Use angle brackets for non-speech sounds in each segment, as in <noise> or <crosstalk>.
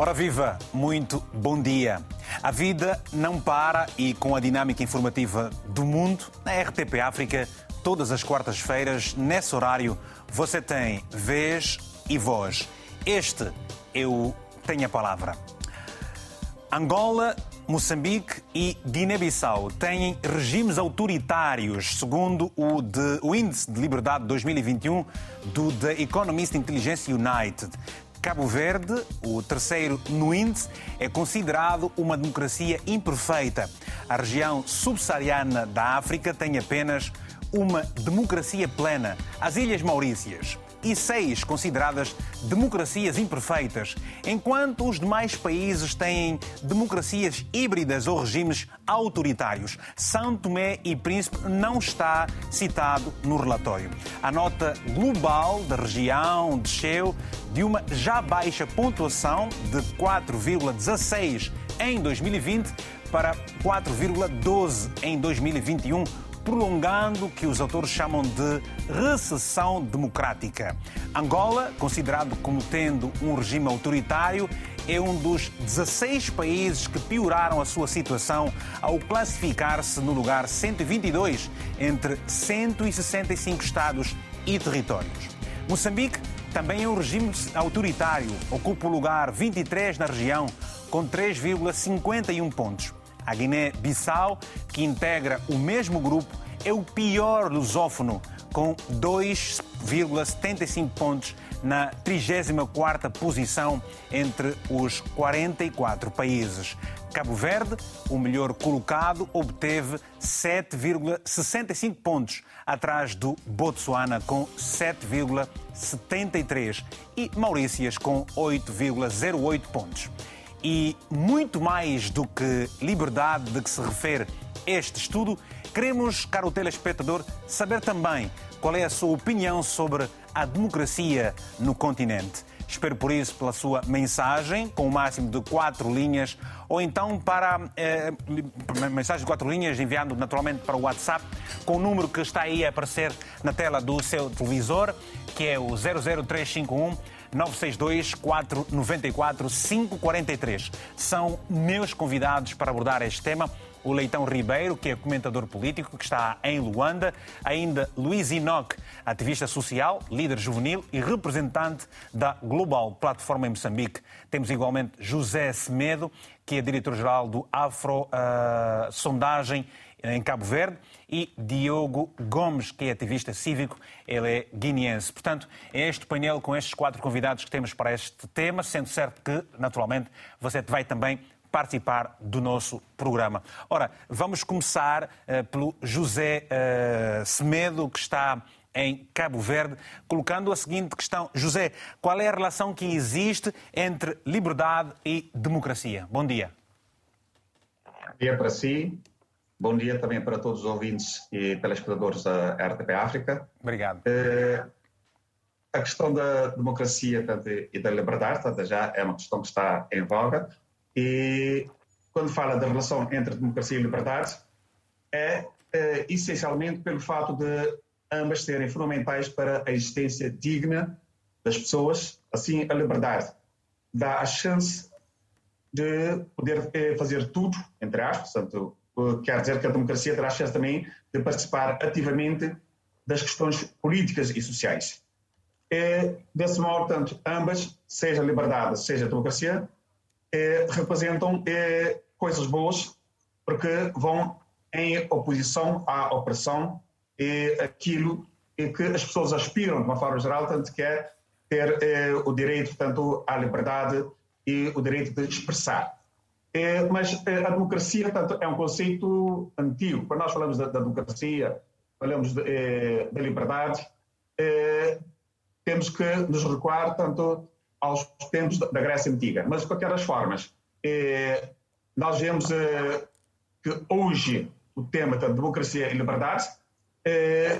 Ora viva, muito bom dia. A vida não para e com a dinâmica informativa do mundo, na RTP África, todas as quartas-feiras, nesse horário, você tem vez e voz. Este eu tenho a palavra. Angola, Moçambique e Guiné-Bissau têm regimes autoritários, segundo o, de, o Índice de Liberdade 2021 do The Economist Intelligence United. Cabo Verde, o terceiro no índice, é considerado uma democracia imperfeita. A região subsaariana da África tem apenas uma democracia plena, as Ilhas Maurícias, e seis consideradas democracias imperfeitas, enquanto os demais países têm democracias híbridas ou regimes autoritários. São Tomé e Príncipe não está citado no relatório. A nota global da região desceu de uma já baixa pontuação de 4,16 em 2020 para 4,12 em 2021 prolongando o que os autores chamam de recessão democrática. Angola, considerado como tendo um regime autoritário, é um dos 16 países que pioraram a sua situação ao classificar-se no lugar 122 entre 165 estados e territórios. Moçambique também é um regime autoritário, ocupa o lugar 23 na região, com 3,51 pontos. A Guiné-Bissau, que integra o mesmo grupo, é o pior lusófono, com 2,75 pontos na 34ª posição entre os 44 países. Cabo Verde, o melhor colocado, obteve 7,65 pontos, atrás do Botsuana com 7,73 e Maurícias com 8,08 pontos. E muito mais do que liberdade de que se refere este estudo, queremos, caro telespectador, saber também qual é a sua opinião sobre a democracia no continente. Espero por isso pela sua mensagem, com o máximo de quatro linhas, ou então para eh, mensagem de quatro linhas, enviando naturalmente para o WhatsApp, com o número que está aí a aparecer na tela do seu televisor, que é o 00351 962 494 543. São meus convidados para abordar este tema o Leitão Ribeiro, que é comentador político, que está em Luanda, ainda Luiz Inoc, ativista social, líder juvenil e representante da Global Plataforma em Moçambique. Temos igualmente José Semedo, que é diretor-geral do Afro uh, Sondagem em Cabo Verde, e Diogo Gomes, que é ativista cívico, ele é guineense. Portanto, é este painel com estes quatro convidados que temos para este tema, sendo certo que, naturalmente, você vai também participar do nosso programa. Ora, vamos começar uh, pelo José uh, Semedo, que está em Cabo Verde, colocando a seguinte questão. José, qual é a relação que existe entre liberdade e democracia? Bom dia. Bom dia para si. Bom dia também para todos os ouvintes e telespectadores da RTP África. Obrigado. Uh, a questão da democracia e da liberdade já é uma questão que está em voga e quando fala da relação entre democracia e liberdade, é, é essencialmente pelo fato de ambas serem fundamentais para a existência digna das pessoas. Assim, a liberdade dá a chance de poder é, fazer tudo, entre aspas, portanto, quer dizer que a democracia terá a chance também de participar ativamente das questões políticas e sociais. É, desse modo, tanto ambas, seja a liberdade, seja a democracia, é, representam é, coisas boas porque vão em oposição à opressão e aquilo que as pessoas aspiram de uma forma geral, tanto que é ter é, o direito tanto à liberdade e o direito de expressar. É, mas é, a democracia tanto, é um conceito antigo. Quando nós falamos da, da democracia, falamos de, é, da liberdade, temos que nos recuar tanto aos tempos da Grécia Antiga. Mas, de qualquer das formas, nós vemos que hoje o tema da democracia e liberdade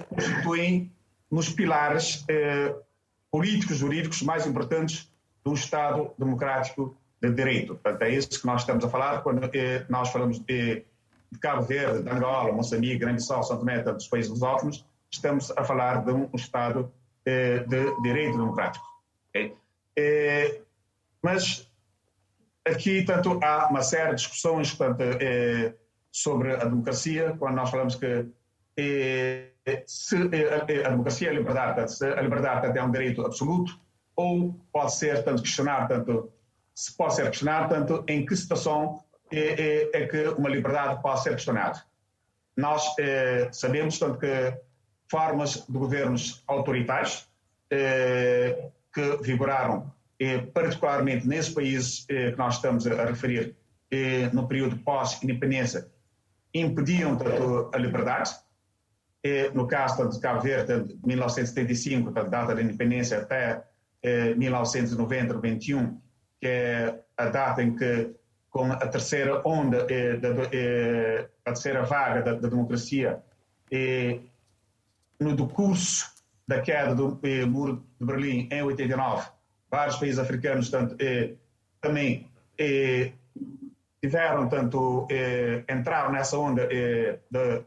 constituem nos pilares políticos, jurídicos mais importantes do Estado democrático de direito. Portanto, é isso que nós estamos a falar quando eh, nós falamos de, de, Cabo Verde, de Angola, Moçambique, Grande-Sol, São Tomé, dos países lusófonos, estamos a falar de um Estado eh, de direito democrático. Okay? É, mas aqui, tanto, há uma série de discussões tanto, eh, sobre a democracia, quando nós falamos que eh, se eh, a democracia é a liberdade, se a liberdade é um direito absoluto, ou pode ser, tanto, questionar, tanto, se pode ser questionado, tanto, em que situação é, é, é que uma liberdade pode ser questionada. Nós eh, sabemos, tanto, que formas de governos autoritários eh, que vigoraram eh, particularmente nesses países eh, que nós estamos a, referir, no período pós-independência, impediam tanto a liberdade. no caso de Cabo Verde, de 1975, da data da independência, até 1990, 91, que é a data em que, com a terceira onda, a terceira vaga da, da democracia, no decurso da queda do muro de Berlim em 89, vários países africanos tanto, eh, também eh, tiveram, tanto, eh, entraram nessa onda eh, de,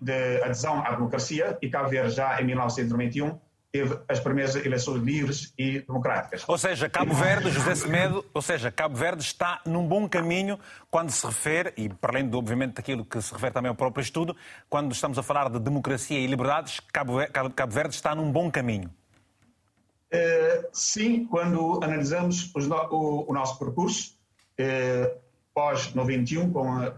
de, adesão à democracia e Cabo Verde já em 1991 teve as primeiras eleições livres e democráticas. Ou seja, Cabo Verde, José Semedo, ou seja, Cabo Verde está num bom caminho quando se refere, e para além, de, obviamente, daquilo que se refere também ao próprio estudo, quando estamos a falar de democracia e liberdades, Cabo Verde está num bom caminho. Eh, sim, quando analisamos o, o, nosso percurso eh, pós-91, com a,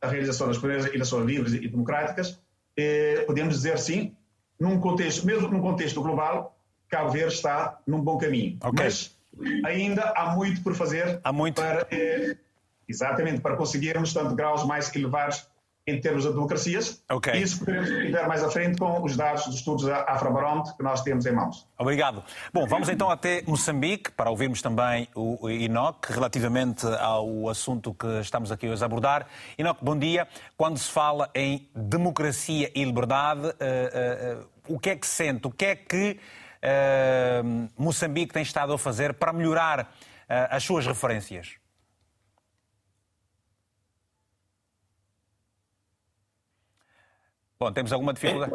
a, realização das primeiras eleições livres e democráticas, eh, podemos dizer sim, num contexto, mesmo num contexto global, Cabo Verde está num bom caminho. Okay. Mas ainda há muito por fazer há muito. para exatamente para conseguirmos tanto graus mais elevados em termos de democracias. Okay. Isso podemos ver mais à frente com os dados dos estudos da Afrobarómetro que nós temos em mãos. Obrigado. Bom, vamos então até Moçambique para ouvirmos também o Inoc relativamente ao assunto que estamos aqui hoje a abordar. Inoc, bom dia. Quando se fala em democracia e liberdade, uh, uh, uh, o que é que sente? O que é que Moçambique tem estado a fazer para melhorar as suas referências? Bom, temos alguma dificuldade?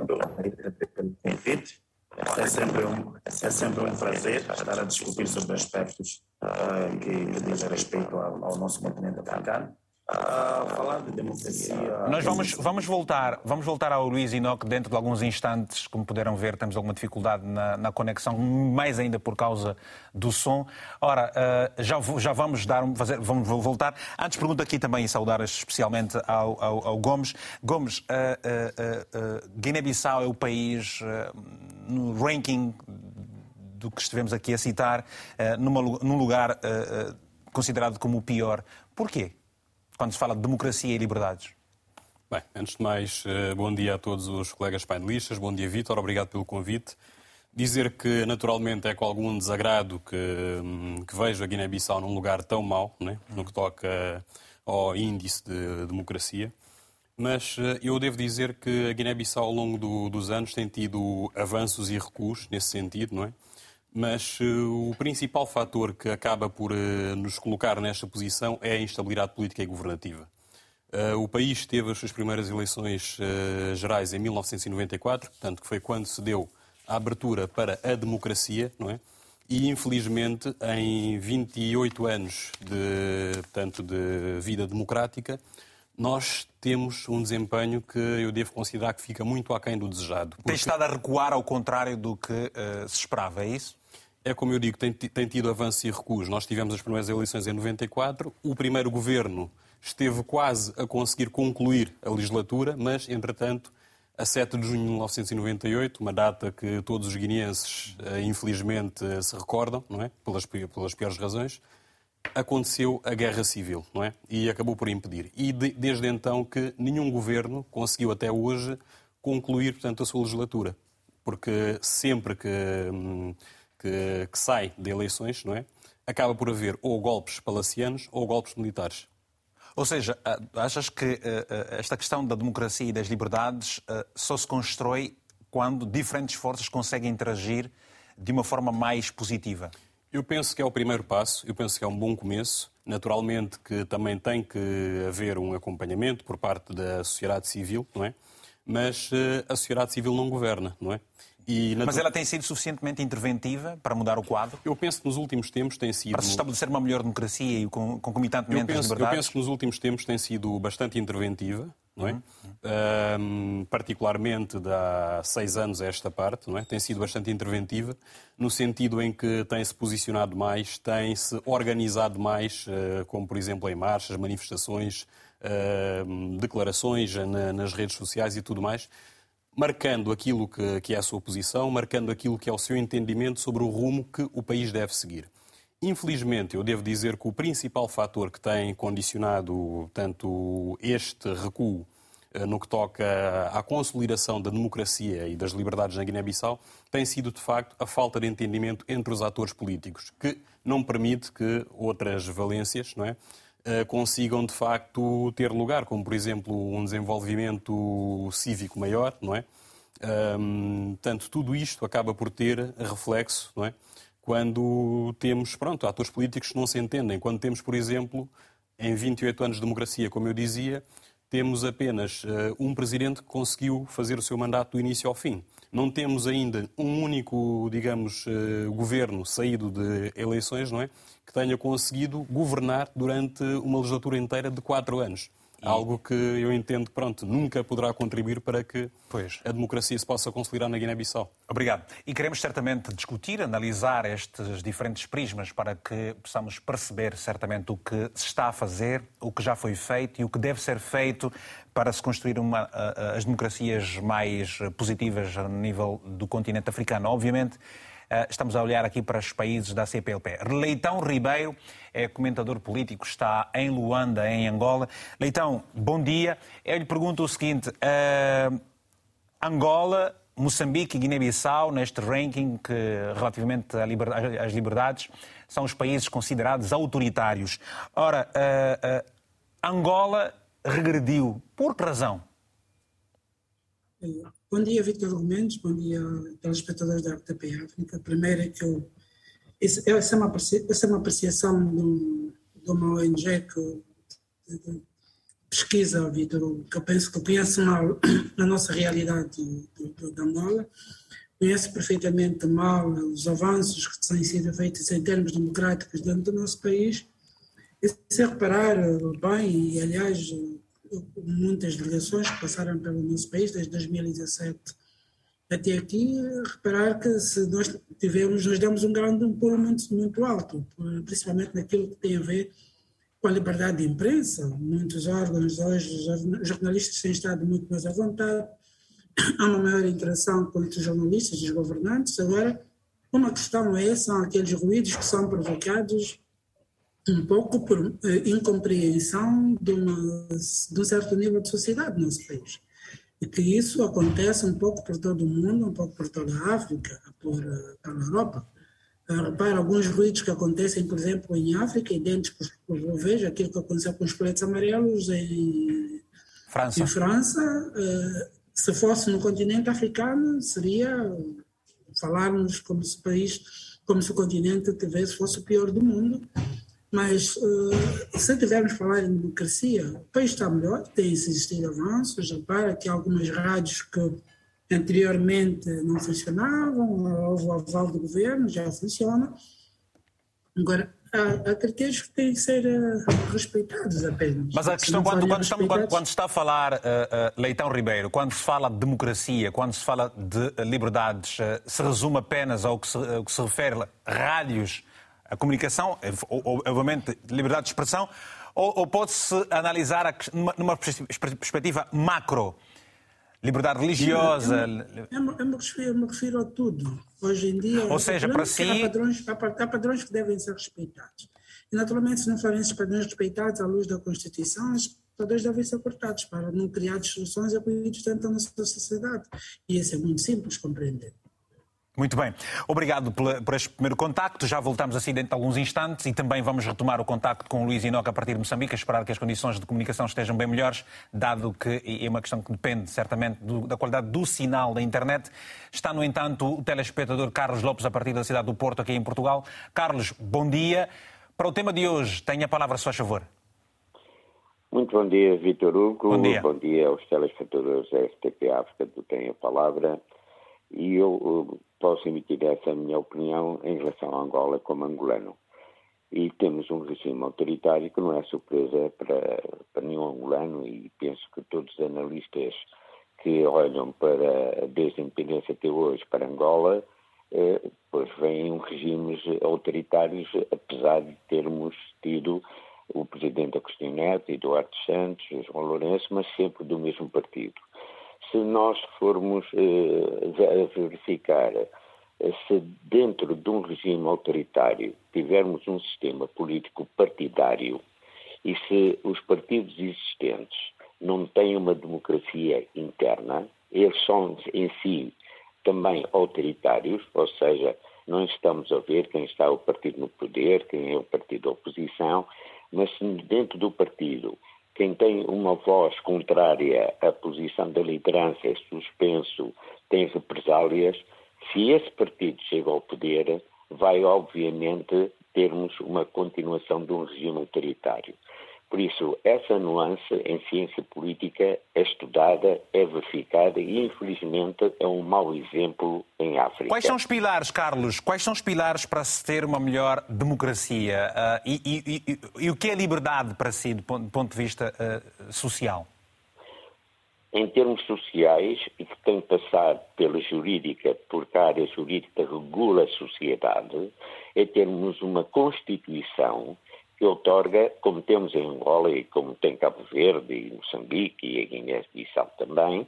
É sempre um, é sempre um prazer estar a discutir sobre aspectos uh, que, que dizem respeito ao, ao nosso continente africano. Uh, falar de democracia. Nós vamos, vamos, voltar, vamos voltar ao Luís Inoc dentro de alguns instantes. Como puderam ver, temos alguma dificuldade na, na conexão, mais ainda por causa do som. Ora, uh, já, já vamos, dar, fazer, vamos voltar. Antes, pergunto aqui também e saudar especialmente ao, ao, ao Gomes. Gomes, uh, Guiné-Bissau é o país no ranking do que estivemos aqui a citar, numa, num lugar considerado como o pior. Porquê? Quando se fala de democracia e liberdades? Bem, antes de mais, eh, bom dia a todos os colegas painelistas, bom dia Vítor, obrigado pelo convite. Dizer que, naturalmente, é com algum desagrado que, hum, que vejo a Guiné-Bissau num lugar tão mau, né, no que toca ao índice de democracia, mas eh, eu devo dizer que a Guiné-Bissau, ao longo do, dos anos, tem tido avanços e recuos nesse sentido, não é? Mas uh, o principal fator que acaba por uh, nos colocar nesta posição é a instabilidade política e governativa. Uh, o país teve as suas primeiras eleições gerais em 1994, portanto, que foi quando se deu a abertura para a democracia, não é? E, infelizmente, em 28 anos de, portanto, de vida democrática, nós temos um desempenho que eu devo considerar que fica muito aquém do desejado. Porque... Tem estado a recuar ao contrário do que uh, se esperava, é isso? É como eu digo, tem, tem tido avanços e recuos. Nós tivemos as primeiras eleições em 94, o primeiro governo esteve quase a conseguir concluir a legislatura, mas, entretanto, a 7 de junho de 1998, uma data que todos os guineenses, eh, infelizmente, se recordam, não é? Pelas, pelas piores razões, aconteceu a guerra civil, não é? E acabou por impedir. E de, desde então que nenhum governo conseguiu até hoje concluir, portanto, a sua legislatura. Porque sempre que hum, que, que sai de eleições, não é? Acaba por haver ou golpes palacianos ou golpes militares. Ou seja, achas que ah, ah, esta questão da democracia e das liberdades só se constrói quando diferentes forças conseguem interagir de uma forma mais positiva? Eu penso que é o primeiro passo, eu penso que é um bom começo. Naturalmente que também tem que haver um acompanhamento por parte da sociedade civil, não é? Mas a sociedade civil não governa, não é? E, Mas ela tem sido suficientemente interventiva para mudar o quadro? Eu penso que nos últimos tempos tem sido... Para se estabelecer uma melhor democracia e concomitantemente eu penso, as liberdades? Eu penso que nos últimos tempos tem sido bastante interventiva, não é? Uhum. Um, particularmente de há seis anos a esta parte, não é? Tem sido bastante interventiva, no sentido em que tem-se posicionado mais, tem-se organizado mais, uh, como por exemplo em marchas, manifestações, uh, declarações na, nas redes sociais e tudo mais, marcando aquilo que, que é a sua posição, marcando aquilo que é o seu entendimento sobre o rumo que o país deve seguir. Infelizmente, eu devo dizer que o principal fator que tem condicionado tanto este recuo eh, no que toca à consolidação da democracia e das liberdades na Guiné-Bissau tem sido, de facto, a falta de entendimento entre os atores políticos, que não permite que outras valências não é, consigam de facto ter lugar, como por exemplo um desenvolvimento cívico maior, não é? Um, portanto, tudo isto acaba por ter reflexo, não é? Quando temos, pronto, atores políticos que não se entendem. Quando temos, por exemplo, em 28 anos de democracia, como eu dizia, temos apenas uh, um presidente que conseguiu fazer o seu mandato do início ao fim. Não temos ainda um único, digamos, uh, governo saído de eleições, não é? Que tenha conseguido governar durante uma legislatura inteira de quatro anos. Algo que eu entendo, pronto, nunca poderá contribuir para que pois. a democracia se possa consolidar na Guiné-Bissau. Obrigado. E queremos certamente discutir, analisar estes diferentes prismas para que possamos perceber certamente o que se está a fazer, o que já foi feito e o que deve ser feito para se construir uma, as democracias mais positivas a nível do continente africano. Obviamente, eh, estamos a olhar aqui para os países da CPLP. Leitão Ribeiro é comentador político, está em Luanda, em Angola. Leitão, bom dia. Eu lhe pergunto o seguinte: uh, Angola, Moçambique e Guiné-Bissau, neste ranking que, relativamente às liberdades, são os países considerados autoritários. Ora, uh, uh, Angola regrediu. Por que razão? Bom dia, Victor Gomes. Bom dia, telespectadores da RTP África. Primeiro é que eu. Essa é uma, essa é uma apreciação de, uma ONG que de, pesquisa, Vitor, que eu penso que conhece mal <coughs> a nossa realidade de, Angola, conhece perfeitamente mal os avanços que têm sido feitos em termos democráticos dentro do nosso país. E se reparar bem, e aliás, muitas delegações que passaram pelo nosso país desde 2017 até aqui, reparar que se nós tivemos, nós demos um grande pulo muito, muito alto, principalmente naquilo que tem a ver com a liberdade de imprensa. Muitos órgãos hoje, os jornalistas têm estado muito mais à vontade, <coughs> há uma maior interação com os jornalistas e os governantes. Agora, uma questão é, são aqueles ruídos que são provocados um pouco por eh, incompreensão de, de, um certo nível de sociedade no nosso país. E que isso acontece um pouco por todo o mundo, um pouco por toda a África, por, eh, pela Europa. Uh, repara alguns ruídos que acontecem, por exemplo, em África, idênticos, eu vejo aquilo que aconteceu com os coletes amarelos em França. Em França se fosse no continente africano, seria falarmos como se o país, como se o continente tivesse, fosse o pior do mundo mas uh, se tivermos falar em democracia, o país está melhor, tem existido avanços, para que algumas rádios que anteriormente não funcionavam, houve o aval do governo, já funciona. Agora, há, há critérios que têm que ser uh, respeitados apenas. Mas a questão, quando, quando, estamos, quando, quando, está a falar, uh, uh, Leitão Ribeiro, quando se fala de democracia, quando se fala de liberdades, se resume apenas ao que se, ao que se refere a rádios a comunicação, obviamente, liberdade de expressão, ou, ou pode-se analisar numa, numa, perspectiva macro? Liberdade religiosa. Eu, eu, eu, me refiro, eu, me refiro, a tudo. Hoje em dia. Ou seja, para si. Há padrões, há padrões que devem ser respeitados. E, naturalmente, se não forem esses padrões respeitados à luz da Constituição, os padrões devem ser cortados para não criar distorções e ruídos dentro da nossa sociedade. E isso é muito simples compreender. Muito bem. Obrigado por este primeiro contacto. Já voltamos assim dentro de alguns instantes e também vamos retomar o contacto com o Luís Inoca a partir de Moçambique, a esperar que as condições de comunicação estejam bem melhores, dado que é uma questão que depende certamente da qualidade do sinal da internet. Está, no entanto, o telespectador Carlos Lopes, a partir da cidade do Porto, aqui em Portugal. Carlos, bom dia. Para o tema de hoje, tenha a palavra, se faz favor. Muito bom dia, Vitor Hugo. Bom dia. bom dia aos telespectadores da FTP África, que têm a palavra. E eu posso emitir essa minha opinião em relação a Angola como angolano. E temos um regime autoritário que não é surpresa para, para nenhum angolano e penso que todos os analistas que olham para, desde a independência até hoje para Angola, eh, pois vêm regimes autoritários, apesar de termos tido o presidente Agostinho Neto, Eduardo Santos, João Lourenço, mas sempre do mesmo partido. Se nós formos eh, verificar se dentro de um regime autoritário tivermos um sistema político partidário e se os partidos existentes não têm uma democracia interna, eles são em si também autoritários, ou seja, não estamos a ver quem está o partido no poder, quem é o partido da oposição, mas se dentro do partido quem tem uma voz contrária à posição da liderança é suspenso, tem represálias, se esse partido chega ao poder, vai obviamente termos uma continuação de um regime autoritário. Por isso, essa nuance em ciência política é estudada, é verificada e, infelizmente, é um mau exemplo em África. Quais são os pilares, Carlos? Quais são os pilares para se ter uma melhor democracia? Uh, e, e, e, e, o que é liberdade para si, do ponto de vista uh, social? em termos sociais e que tem que passar pela jurídica, porque a área jurídica regula a sociedade, é termos uma Constituição que otorga, como temos em Angola e como tem Cabo Verde e Moçambique e a Guiné-Bissau também,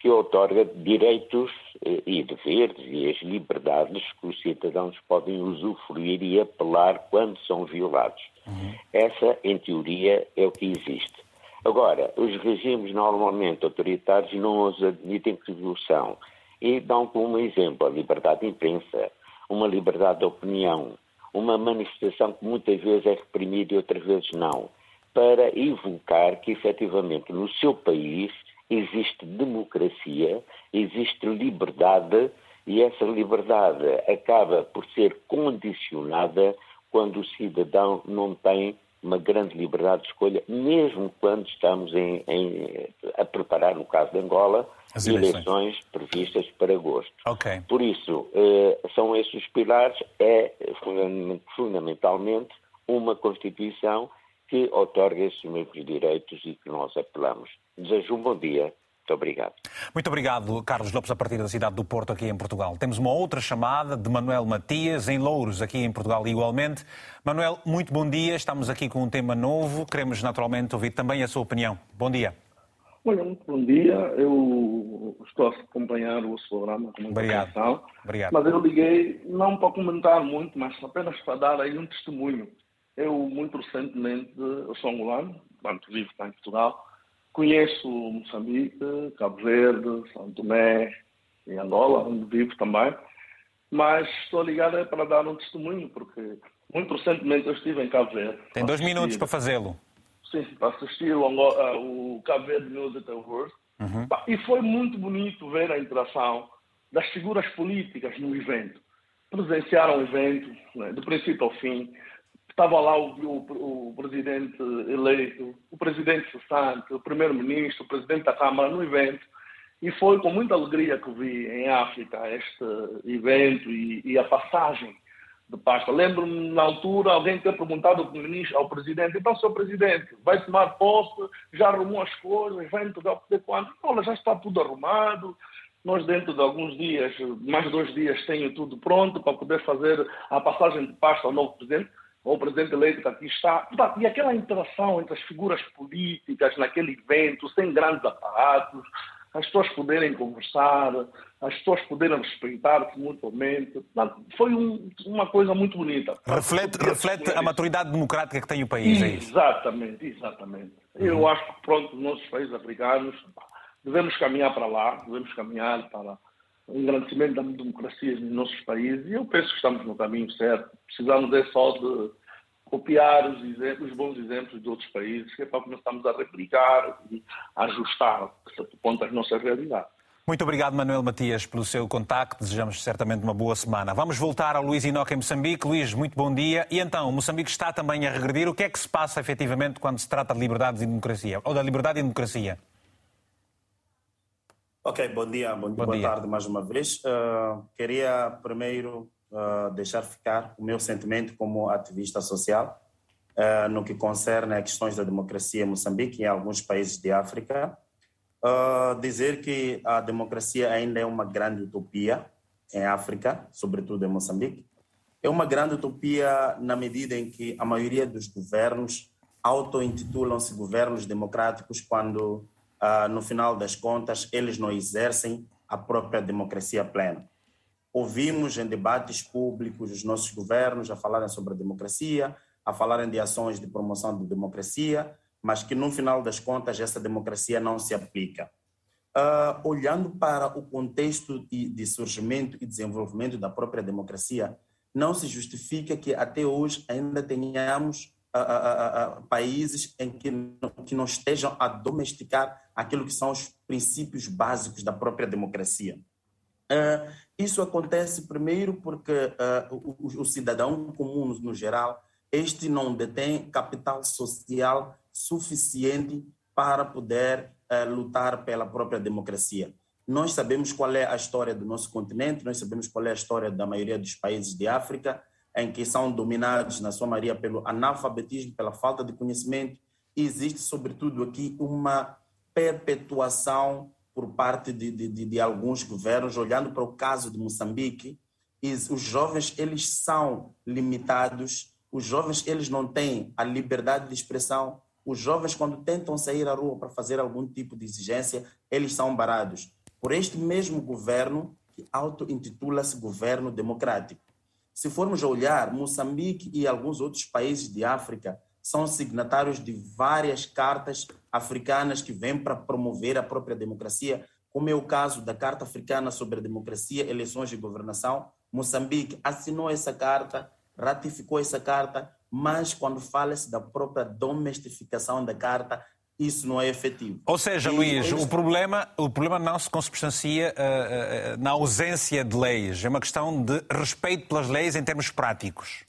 que otorga direitos eh, e deveres e as liberdades que os cidadãos podem usufruir e apelar quando são violados. Uhum. Essa, em teoria, é o que existe. Agora, os regimes normalmente autoritários não os admitem que são e dão como exemplo a liberdade de imprensa, uma liberdade de opinião, uma manifestação que muitas vezes é reprimida e outras vezes não, para evocar que efetivamente no seu país existe democracia, existe liberdade e essa liberdade acaba por ser condicionada quando o cidadão não tem uma grande liberdade de escolha, mesmo quando estamos em, em, a preparar, no caso de Angola, As eleições. eleições previstas para agosto. Okay. Por isso, eh, são esses os pilares, é fundamentalmente uma Constituição que otorga esses mesmos direitos e que nós apelamos. Desejo um bom dia muito obrigado. Muito obrigado, Carlos Lopes, a partir da cidade do Porto, aqui em Portugal. Temos uma outra chamada de Manuel Matias, em Louros, aqui em Portugal, igualmente. Manuel, muito bom dia. Estamos aqui com um tema novo. Queremos, naturalmente, ouvir também a sua opinião. Bom dia. Olha, muito bom dia. Eu estou a acompanhar o seu programa com muita Obrigado. atenção. Obrigado. Mas eu liguei não para comentar muito, mas apenas para dar aí um testemunho. Eu, muito recentemente, eu sou angolano, portanto, vivo cá em Portugal, Conheço Moçambique, Cabo Verde, São Tomé e Angola, onde vivo também, mas estou ligado para dar um testemunho, porque muito recentemente eu estive em Cabo Verde. Tem dois minutos para fazê-lo. Sim, para assistir o, Angola, o Cabo Verde Music Awards. Uhum. E foi muito bonito ver a interação das figuras políticas no evento. Presenciaram o evento, né, do princípio ao fim, Estava lá o, o, o presidente eleito, o presidente cessante, o primeiro-ministro, o presidente da Câmara no evento. E foi com muita alegria que vi em África este evento e, e a passagem de pasta. Lembro-me, na altura, alguém ter perguntado ao, ao presidente, então, senhor presidente, vai tomar posse, já arrumou as coisas, vai entregar o poder quando? Olha, já está tudo arrumado, nós dentro de alguns dias, mais dois dias, tenho tudo pronto para poder fazer a passagem de pasta ao novo presidente ou o presidente eleito que aqui está. E aquela interação entre as figuras políticas naquele evento, sem grandes aparatos, as pessoas poderem conversar, as pessoas poderem respeitar-se mutuamente. Foi um, uma coisa muito bonita. Reflete, reflete a maturidade democrática que tem o país, é? Exatamente, exatamente. Uhum. Eu acho que, pronto, os nossos países africanos devemos caminhar para lá, devemos caminhar para o engrandecimento da democracia nos nossos países e eu penso que estamos no caminho certo. Precisamos é só de copiar os, exemplos, os bons exemplos de outros países, que é para começarmos a replicar e a ajustar ponto as nossas realidades. Muito obrigado, Manuel Matias, pelo seu contacto. Desejamos certamente uma boa semana. Vamos voltar ao Luís Inoca em Moçambique. Luís, muito bom dia. E então, Moçambique está também a regredir. O que é que se passa efetivamente quando se trata de liberdades e democracia? Ou da liberdade e democracia? Ok, bom dia, bom, bom boa dia. tarde mais uma vez. Uh, queria primeiro uh, deixar ficar o meu sentimento como ativista social uh, no que concerne a questões da democracia em Moçambique e em alguns países de África. dizer que a democracia ainda é uma grande utopia em África, sobretudo em Moçambique. É uma grande utopia na medida em que a maioria dos governos auto-intitulam-se governos democráticos quando, uh, no final das contas, eles não exercem a própria democracia plena. Ouvimos em debates públicos os nossos governos a falarem sobre a democracia, a falarem de ações de promoção de democracia, mas que no final das contas essa democracia não se aplica. Uh, olhando para o contexto de, de surgimento e desenvolvimento da própria democracia, não se justifica que até hoje ainda tenhamos uh, uh, países em que que não estejam a domesticar aquilo que são os princípios básicos da própria democracia. Isso acontece primeiro porque o, o, cidadão comum, no geral, este não detém capital social suficiente para poder lutar pela própria democracia. Nós sabemos qual é a história do nosso continente, nós sabemos qual é a história da maioria dos países de África, em que são dominados, na sua maioria, pelo analfabetismo, pela falta de conhecimento. E existe, sobretudo, aqui uma perpetuação por parte de, de, de alguns governos, olhando para o caso de Moçambique, os jovens eles são limitados, os jovens eles não têm a liberdade de expressão, os jovens quando tentam sair à rua para fazer algum tipo de exigência, eles são barados por este mesmo governo que auto-intitula-se governo democrático. Se formos olhar, Moçambique e alguns outros países de África são signatários de várias cartas africanas que vêm para promover a própria democracia, como é o caso da Carta Africana sobre a Democracia, Eleições e Governação. Moçambique assinou essa carta, ratificou essa carta, mas quando fala-se da própria domestificação da carta, isso não é efetivo. Ou seja, e Luís, o, problema, o problema não se consubstancia uh, uh, na ausência de leis, é uma questão de respeito pelas leis em termos práticos.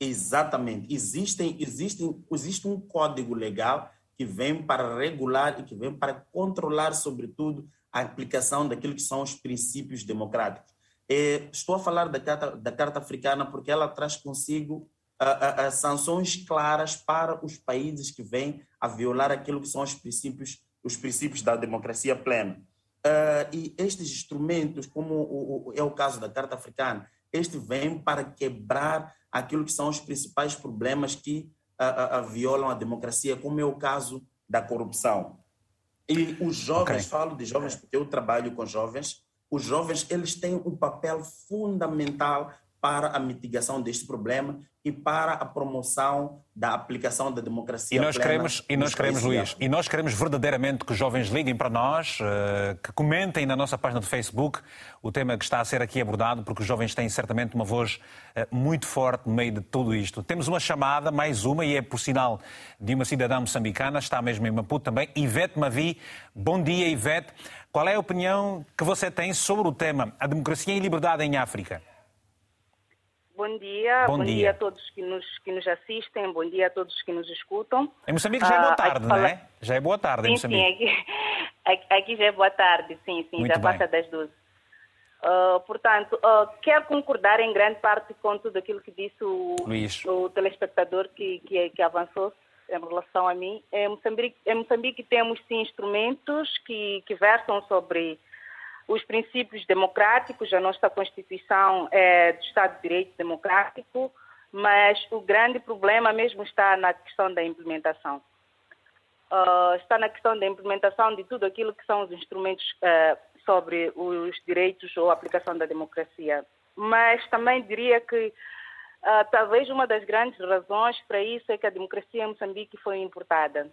Exatamente. Existem, existem, existe um código legal que vem para regular e que vem para controlar, sobretudo, a aplicação daquilo que são os princípios democráticos. É, estou a falar da Carta, da Carta Africana porque ela traz consigo uh, uh, sanções claras para os países que vêm a violar aquilo que são os princípios, os princípios da democracia plena. Uh, e estes instrumentos, como o, o, é o caso da Carta Africana, este vem para quebrar aquilo que são os principais problemas que uh, uh, violam a democracia, como é o caso da corrupção. E os jovens, okay. falo de jovens porque eu trabalho com jovens, os jovens eles têm um papel fundamental para a mitigação deste problema e para a promoção da aplicação da democracia. E nós queremos, e nós queremos Luís, e nós queremos verdadeiramente que os jovens liguem para nós, eh, que comentem na nossa página do Facebook o tema que está a ser aqui abordado, porque os jovens têm certamente uma voz eh, muito forte no meio de tudo isto. Temos uma chamada, mais uma, e é por sinal de uma cidadã moçambicana, está mesmo em Maputo também, Ivete Mavi. Bom dia, Ivete. Qual é a opinião que você tem sobre o tema a democracia e liberdade em África? Bom dia, bom, bom dia. dia. a todos que nos, que nos assistem, bom dia a todos que nos escutam. Em Moçambique já é boa ah, tarde, não é? Já é boa tarde sim, em Moçambique. Sim, aqui, aqui já é boa tarde, sim, sim, Muito já bem. passa das 12. Uh, portanto, uh, quero concordar em grande parte com tudo aquilo que disse o, o telespectador que, que, que avançou em relação a mim. Em Moçambique, em Moçambique temos sim instrumentos que, que versam sobre os princípios democráticos, a nossa Constituição é do Estado de Direito Democrático, mas o grande problema mesmo está na questão da implementação. Uh, está na questão da implementação de tudo aquilo que são os instrumentos uh, sobre os direitos ou aplicação da democracia. Mas também diria que uh, talvez uma das grandes razões para isso é que a democracia em Moçambique foi importada.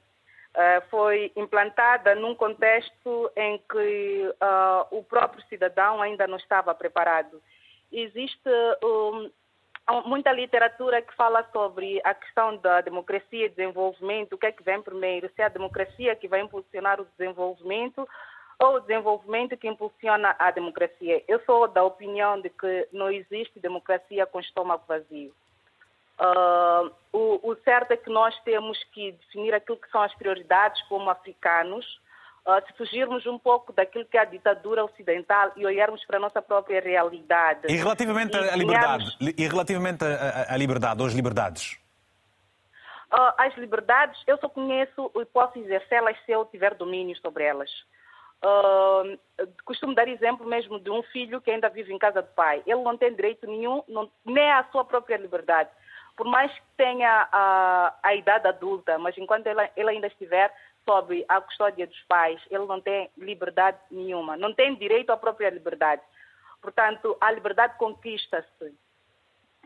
Uh, foi implantada num contexto em que uh, o próprio cidadão ainda não estava preparado. Existe um, muita literatura que fala sobre a questão da democracia e desenvolvimento, o que é que vem primeiro, se é a democracia que vai impulsionar o desenvolvimento ou o desenvolvimento que impulsiona a democracia. Eu sou da opinião de que não existe democracia com estômago vazio. Uh, o, o, certo é que nós temos que definir aquilo que são as prioridades como africanos, Uh, se fugirmos um pouco daquilo que é a ditadura ocidental e olharmos para a nossa própria realidade. E relativamente à liberdade, e relativamente à liberdade, ou às liberdades? Uh, as liberdades, eu só conheço e posso exercê-las se eu tiver domínio sobre elas. Uh, costumo dar exemplo mesmo de um filho que ainda vive em casa do pai. Ele não tem direito nenhum, não, nem à sua própria liberdade. Por mais que tenha a, a idade adulta, mas enquanto ele, ainda estiver sob a custódia dos pais, ele não tem liberdade nenhuma, não tem direito à própria liberdade. Portanto, a liberdade conquista-se.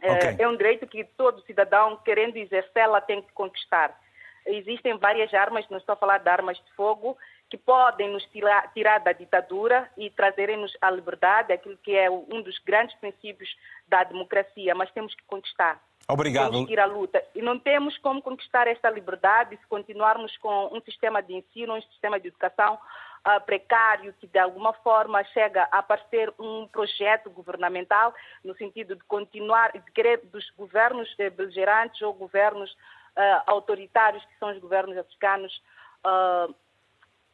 É, okay. É, um direito que todo cidadão, querendo exercê-la, tem que conquistar. Existem várias armas, não estou a falar de armas de fogo, que podem nos tirar, tirar da ditadura e trazerem-nos a liberdade, aquilo que é um dos grandes princípios da democracia, mas temos que conquistar. Obrigado. À luta. E não temos como conquistar esta liberdade se continuarmos com um sistema de ensino, um sistema de educação uh, precário, que de alguma forma chega a parecer um projeto governamental, no sentido de continuar, de querer dos governos eh, beligerantes ou governos uh, autoritários, que são os governos africanos, uh,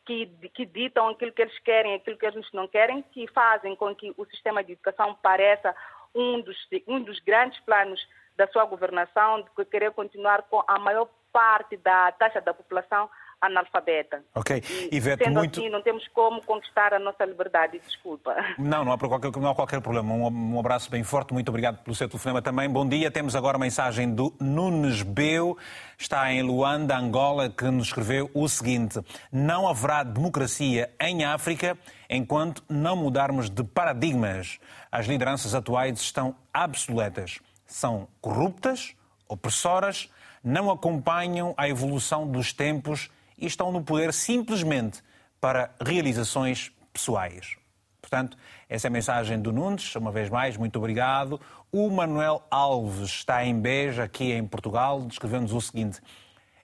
que, que, ditam aquilo que eles querem, aquilo que eles não querem, que fazem com que o sistema de educação pareça um dos, um dos grandes planos da sua governação, de querer continuar com a maior parte da taxa da população analfabeta. Ok. E, Ivete, sendo muito... assim, não temos como conquistar a nossa liberdade, desculpa. Não, não há qualquer, não há qualquer problema. Um, um abraço bem forte, muito obrigado pelo seu telefonema também. Bom dia, temos agora a mensagem do Nunes Beu, está em Luanda, Angola, que nos escreveu o seguinte: Não haverá democracia em África enquanto não mudarmos de paradigmas. As lideranças atuais estão obsoletas. São corruptas, opressoras, não acompanham a evolução dos tempos e estão no poder simplesmente para realizações pessoais. Portanto, essa é a mensagem do Nunes. Uma vez mais, muito obrigado. O Manuel Alves está em Beja, aqui em Portugal, descrevendo-nos o seguinte.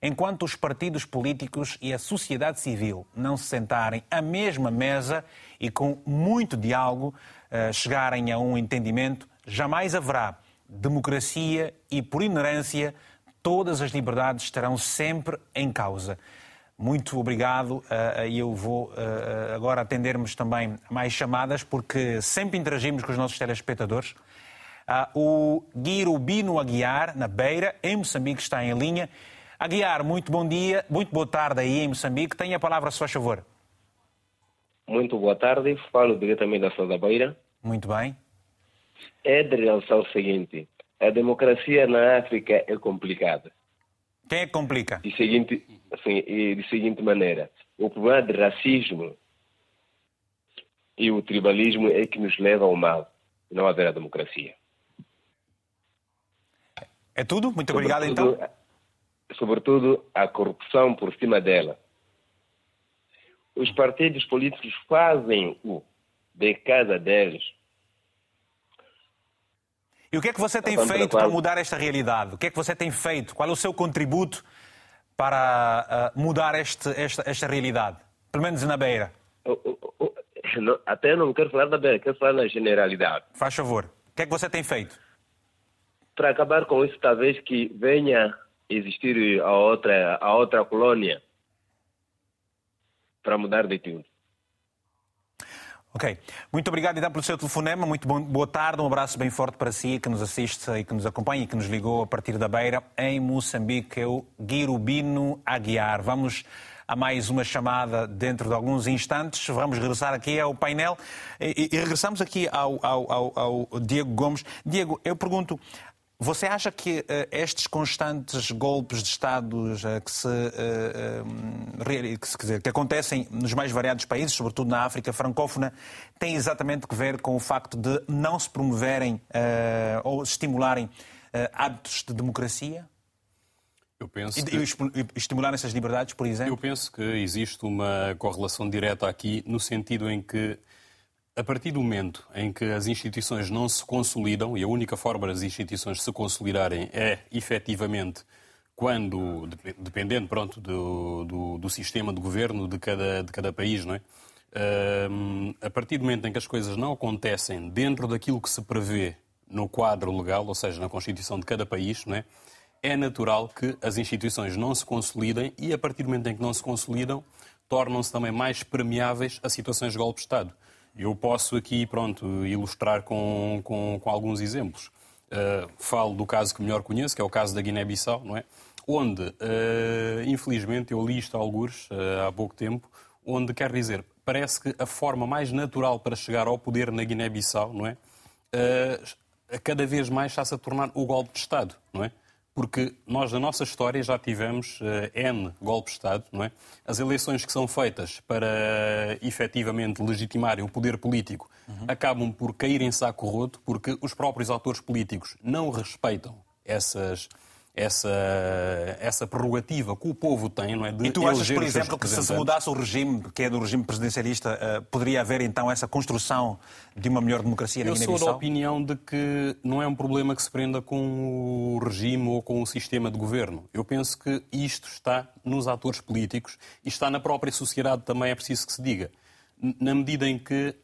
Enquanto os partidos políticos e a sociedade civil não se sentarem à mesma mesa e com muito diálogo eh, chegarem a um entendimento, jamais haverá democracia e, por inerência, todas as liberdades estarão sempre em causa. Muito obrigado e eu vou eh, agora atendermos também mais chamadas, porque sempre interagimos com os nossos telespectadores. Ah, o Guirubino Aguiar, na Beira, em Moçambique, está em linha. Aguiar, muito bom dia, muito boa tarde aí em Moçambique. Tenha a palavra, se faz favor. Muito boa tarde, falo diretamente da Cidade da Beira. Muito bem. É de realçar o seguinte: a democracia na África é complicada. Quem é que complica? De seguinte, assim, de seguinte maneira: o problema de racismo e o tribalismo é que nos leva ao mal, não haver a democracia. É tudo? Muito obrigado, então. Sobretudo a corrupção por cima dela. Os partidos políticos fazem o de casa deles e o que é que você tem feito para mudar esta realidade? O que é que você tem feito? Qual é o seu contributo para uh, mudar este, esta, esta realidade? Pelo menos na Beira. Até não quero falar da Beira, quero falar na generalidade. Faz favor. O que é que você tem feito? Para acabar com isso, talvez que venha existir a outra, a outra colônia para mudar de tudo. Ok. Muito obrigado então pelo seu telefonema. Muito bom, boa tarde. Um abraço bem forte para si que nos assiste e que nos acompanha e que nos ligou a partir da Beira em Moçambique. É o Guirubino Aguiar. Vamos a mais uma chamada dentro de alguns instantes. Vamos regressar aqui ao painel e, e regressamos aqui ao, ao, ao, ao Diego Gomes. Diego, eu pergunto, você acha que uh, estes constantes golpes de Estados uh, que, se, uh, que, se, dizer, que, acontecem nos mais variados países, sobretudo na África francófona, têm exatamente que ver com o facto de não se promoverem ou estimularem hábitos de democracia? Eu penso e, que... e estimular essas liberdades, por exemplo? Eu penso que existe uma correlação direta aqui, no sentido em que a partir do momento em que as instituições não se consolidam, e a única forma das instituições se consolidarem é, efetivamente, quando, dependendo pronto, do, do, do sistema de governo de cada, de cada país, não é? A partir do momento em que as coisas não acontecem dentro daquilo que se prevê no quadro legal, ou seja, na Constituição de cada país, não é? é natural que as instituições não se consolidem e, a partir do momento em que não se consolidam, tornam-se também mais permeáveis a situações de golpe de Estado. Eu posso aqui, pronto, ilustrar com, com, com alguns exemplos. Uh, falo do caso que melhor conheço, que é o caso da Guiné-Bissau, não é? Onde, uh, infelizmente, eu li isto a alguns uh, há pouco tempo, onde quer dizer, parece que a forma mais natural para chegar ao poder na Guiné-Bissau, não é? cada vez mais está-se a tornar o golpe de Estado, não é? Porque nós, na nossa história, já tivemos uh, N golpes de Estado, não é? As eleições que são feitas para uh, efetivamente legitimarem o poder político uhum. acabam por cair em saco roto, porque os próprios autores políticos não respeitam essas, essa, essa prerrogativa que o povo tem, não é? De e tu achas, por exemplo, que se mudasse o regime, que é do regime presidencialista, uh, poderia haver então essa construção de uma melhor democracia na? Eu sou da opinião de que não é um problema que se prenda com o regime ou com o sistema de governo. Eu penso que isto está nos atores políticos e está na própria sociedade também, é preciso que se diga. Na medida em que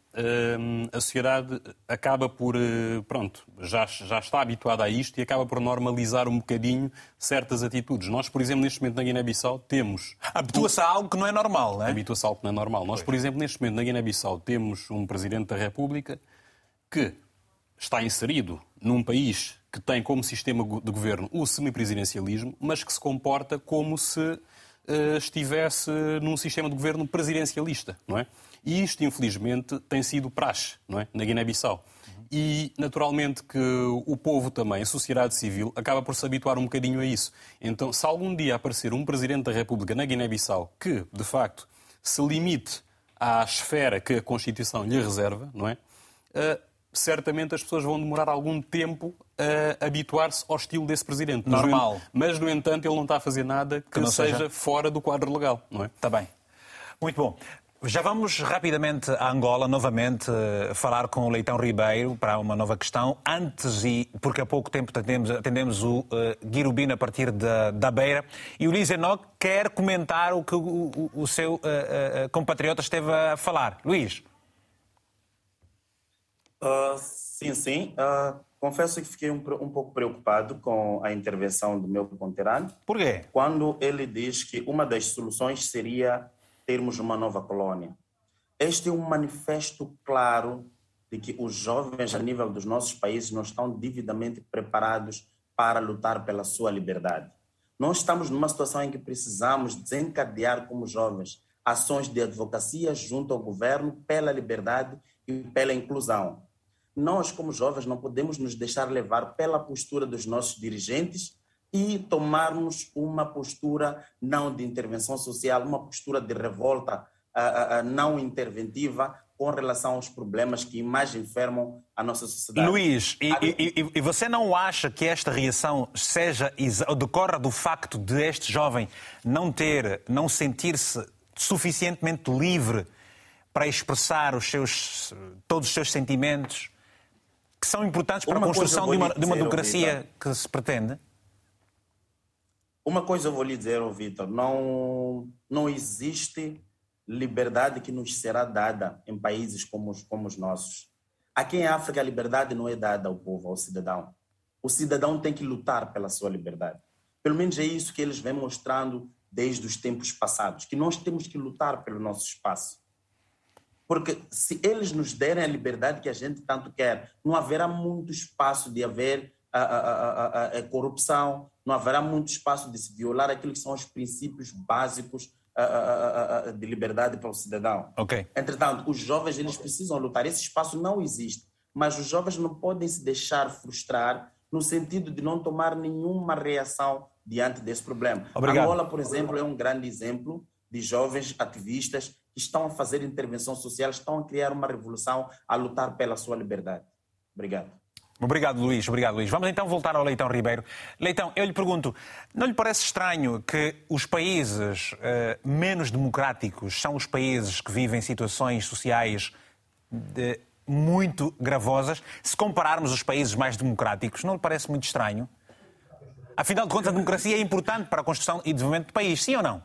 a sociedade acaba por, eh, pronto, já, já está habituada a isto e acaba por normalizar um bocadinho certas atitudes. Nós, por exemplo, neste momento na Guiné-Bissau temos... <laughs> Habitua-se a algo que não é normal, não é? Habitua-se a algo que não é normal. Nós, por exemplo, neste momento na Guiné-Bissau temos um Presidente da República que está inserido num país que tem como sistema de governo o semipresidencialismo, mas que se comporta como se uh, estivesse num sistema de governo presidencialista, não é? E isto, infelizmente, tem sido praxe não é? na Guiné-Bissau. E, naturalmente, que o povo também, a sociedade civil, acaba por se habituar um bocadinho a isso. Então, se algum dia aparecer um Presidente da República na Guiné-Bissau que, de facto, se limite à esfera que a Constituição lhe reserva, não é? Uh, certamente as pessoas vão demorar algum tempo a habituar-se ao estilo desse presidente. Normal. Mas, mas, no entanto, ele não está a fazer nada que, que seja, seja, fora do quadro legal, não é? Está bem. Muito bom. Já vamos rapidamente a Angola, novamente, eh, falar com o Leitão Ribeiro para uma nova questão. Antes, e porque há pouco tempo atendemos, atendemos o uh, Guirubino a partir da, da Beira, e o Luís Enoch quer comentar o que o, o, o seu uh, uh, compatriota esteve a falar. Luís. Uh, sim, sim. Uh, confesso que fiquei um, um, pouco preocupado com a intervenção do meu conterrâneo. Por quê? Quando ele diz que uma das soluções seria termos uma nova colônia. Este é um manifesto claro de que os jovens, a nível dos nossos países, não estão devidamente preparados para lutar pela sua liberdade. Nós estamos numa situação em que precisamos desencadear, como jovens, ações de advocacia junto ao governo pela liberdade e pela inclusão. Nós, como jovens, não podemos nos deixar levar pela postura dos nossos dirigentes e tomarmos uma postura não de intervenção social, uma postura de revolta uh, uh, não interventiva com relação aos problemas que mais enfermam a nossa sociedade. Luís, e, e, e você não acha que esta reação seja decorra do facto de este jovem não ter, não sentir-se suficientemente livre para expressar os seus, todos os seus sentimentos que são importantes para uma a construção de uma, de uma democracia que se pretende? Uma coisa eu vou lhe dizer, Vitor, não, não existe liberdade que nos será dada em países como os, como os nossos. Aqui em África, a liberdade não é dada ao povo, ao cidadão. O cidadão tem que lutar pela sua liberdade. Pelo menos é isso que eles vêm mostrando desde os tempos passados, que nós temos que lutar pelo nosso espaço. Porque se eles nos derem a liberdade que a gente tanto quer, não haverá muito espaço de haver a, a, a, a corrupção, não haverá muito espaço de se violar aquilo que são os princípios básicos de liberdade para o cidadão. Okay. Entretanto, os jovens eles precisam lutar. Esse espaço não existe, mas os jovens não podem se deixar frustrar no sentido de não tomar nenhuma reação diante desse problema. Obrigado. Angola, por exemplo, é um grande exemplo de jovens ativistas que estão a fazer intervenção social, estão a criar uma revolução, a lutar pela sua liberdade. Obrigado. Obrigado, Luís. Obrigado, Luís. Vamos então voltar ao Leitão Ribeiro. Leitão, eu lhe pergunto, não lhe parece estranho que os países uh, menos democráticos são os países que vivem situações sociais de, muito gravosas? Se compararmos os países mais democráticos, não lhe parece muito estranho? Afinal de contas, a democracia é importante para a construção e desenvolvimento do país, sim ou não?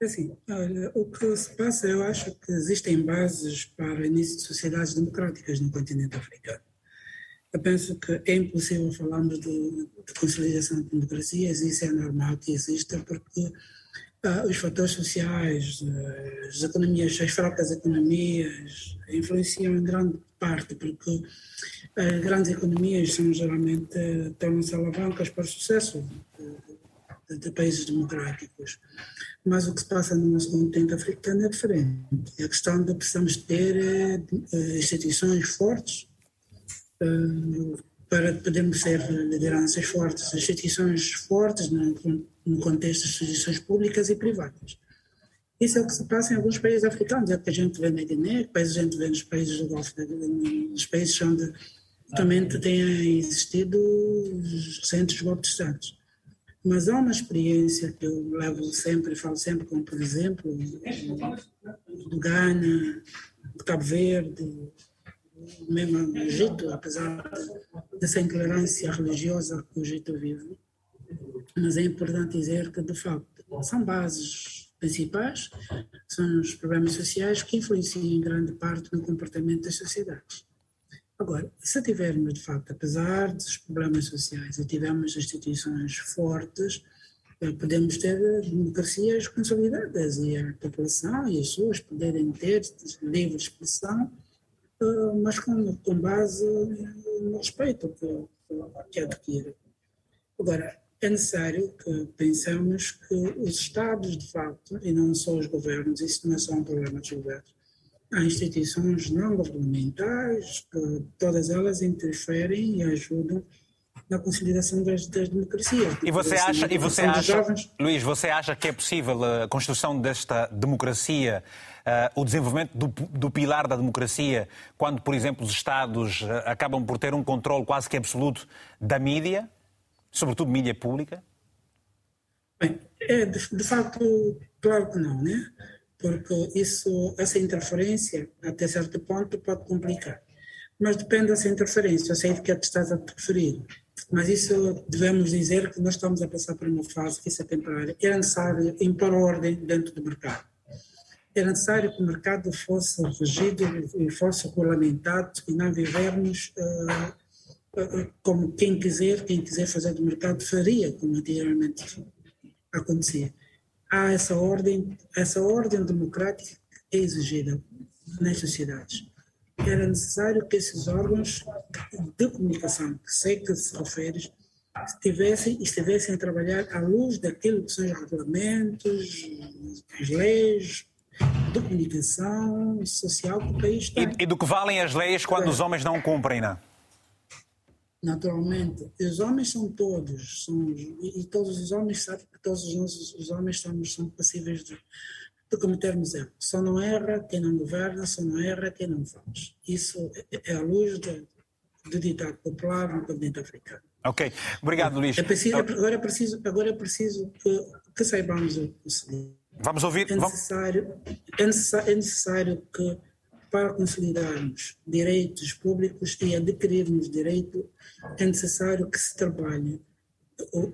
É assim, olha, o que se passa, eu acho que existem bases para o início de sociedades democráticas no continente africano. Eu penso que é impossível falarmos de, de consolidação de democracias, isso é normal que exista, porque uh, os fatores sociais, uh, as economias, as fracas economias influenciam em grande parte, porque as grandes economias são geralmente tornam-se alavancas para o sucesso de, de, países democráticos. Mas o que se passa no nosso continente africano é diferente. A questão de precisamos ter uh, instituições fortes para podermos ser lideranças fortes, instituições fortes no, no contexto das instituições públicas e privadas. Isso é o que se passa em alguns países africanos, é o que a gente vê na Guiné, que a gente vê nos países do Golfo, nos países onde também têm existido recentes golpes de Estado. Mas há uma experiência que eu levo sempre, falo sempre, como por exemplo, do Ghana, do Cabo Verde, mesmo no Egito, apesar dessa intolerância religiosa que o Egito vive. Mas é importante dizer que, de facto, são bases principais, são os problemas sociais que influenciam em grande parte no comportamento das sociedades. Agora, se tivermos, de facto, apesar dos problemas sociais, e tivermos instituições fortes, eh, podemos ter democracias consolidadas e a população e as pessoas poderem ter livre expressão mas com, com base no respeito que, que adquire. Agora, é necessário que pensemos que os Estados, de facto, e não só os governos, isso não é só um problema dos governos, há instituições não governamentais, que todas elas interferem e ajudam na consolidação das, das democracias. E você acha, e você acha jovens... Luís, você acha que é possível a construção desta democracia o desenvolvimento do, do, pilar da democracia, quando, por exemplo, os Estados uh, acabam por ter um controle quase que absoluto da mídia, sobretudo mídia pública? Bem, é, de, de facto, claro que não, né? Porque isso, essa interferência, até certo ponto, pode complicar. Mas depende dessa interferência, eu sei de que é estás a referir. Mas isso devemos dizer que nós estamos a passar por uma fase que isso é temporária. É necessário impor ordem dentro do mercado era necessário que o mercado fosse regido e fosse regulamentado e não vivermos uh, uh, como quem quiser, quem quiser fazer do mercado faria, como anteriormente acontecia. Há essa ordem, essa ordem democrática é exigida nas sociedades. Era necessário que esses órgãos de comunicação, que sei que se refere, estivessem, estivessem a trabalhar à luz daquilo que são os regulamentos, as leis, de comunicação social que o país tem. E, e do que valem as leis quando é. os homens não cumprem, não? Naturalmente, os homens são todos, são, e, todos os homens sabem que todos os, os homens somos, são passíveis de, de cometermos erros. Só não erra quem não governa, só não erra quem não faz. Isso é, é a luz do, do ditado popular no continente africano. Ok, obrigado Luís. É preciso, agora é preciso, agora é preciso que, que saibamos o seguinte. Vamos ouvir. É necessário, é necessário, é necessário que, para consolidarmos direitos públicos e adquirirmos direito, é necessário que se trabalhe.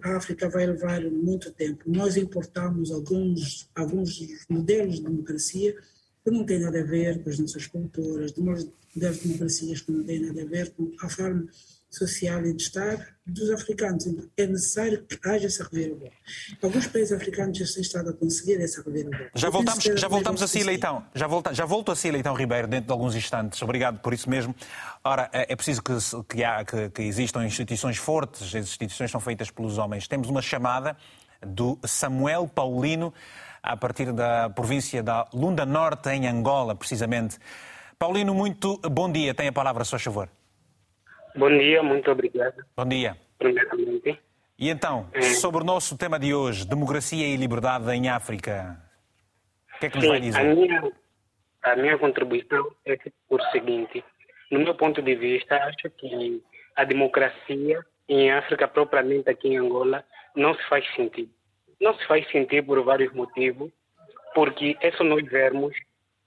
A África vai levar muito tempo. Nós importamos alguns, alguns modelos de democracia que não têm nada a ver com as nossas culturas, das democracias que não têm nada a ver com a forma social e de estar dos africanos. É necessário que haja essa reviravolta. Alguns países africanos já têm estado a conseguir essa reviravolta. Já voltamos, já voltamos a si, Leitão. Já, volta, já volto a si, Leitão Ribeiro, dentro de alguns instantes. Obrigado por isso mesmo. Ora, é, é preciso que, que, há, que, que existam instituições fortes, as instituições são feitas pelos homens. Temos uma chamada do Samuel Paulino, a partir da província da Lunda Norte, em Angola, precisamente. Paulino, muito bom dia. Tem a palavra, a seu favor. Bom dia, muito obrigado. Bom dia. Primeiramente. E então, é... sobre o nosso tema de hoje, democracia e liberdade em África, o que é que nos Sim, vai dizer? A minha, a minha contribuição é por seguinte. No meu ponto de vista, acho que a democracia em África, propriamente aqui em Angola, não se faz sentido. Não se faz sentido por vários motivos, porque é só nós vermos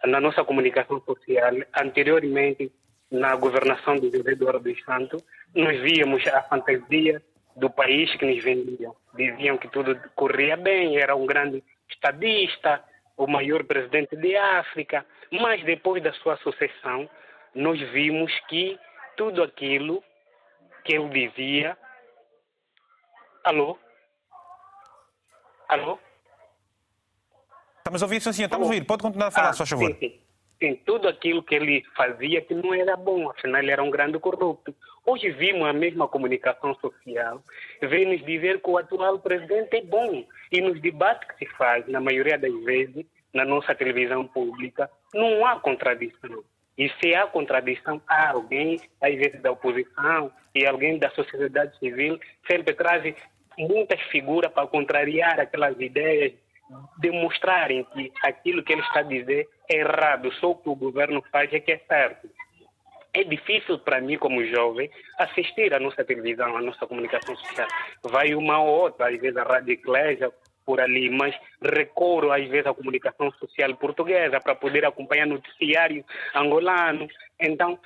na nossa comunicação social, anteriormente, na governação de José Eduardo dos Santos, nós víamos a fantasia do país que nos vendiam. Diziam que tudo corria bem, era um grande estadista, o maior presidente de África, mas depois da sua sucessão, nós vimos que tudo aquilo que ele dizia. Alô? Alô? Estamos a ouvir, sim, senhor. Estamos a ouvir. Pode continuar a falar, ah, faz favor. Sim, sim. Sim, tudo aquilo que ele fazia que não era bom, afinal ele era um grande corrupto. Hoje vimos a mesma comunicação social, vem nos dizer que o atual presidente é bom. E nos debates que se faz, na maioria das vezes, na nossa televisão pública, não há contradição. E se há contradição, há alguém, às vezes da oposição e alguém da sociedade civil, sempre traz muitas figuras para contrariar aquelas ideias, demonstrarem que aquilo que ele está a dizer é errado, só o que o governo faz é que é certo. É difícil para mim, como jovem, assistir à nossa televisão, à nossa comunicação social. Vai uma ou outra, às vezes a Rádio Eclésia, por ali, mas recorro às vezes à comunicação social portuguesa para poder acompanhar noticiário angolano. Então,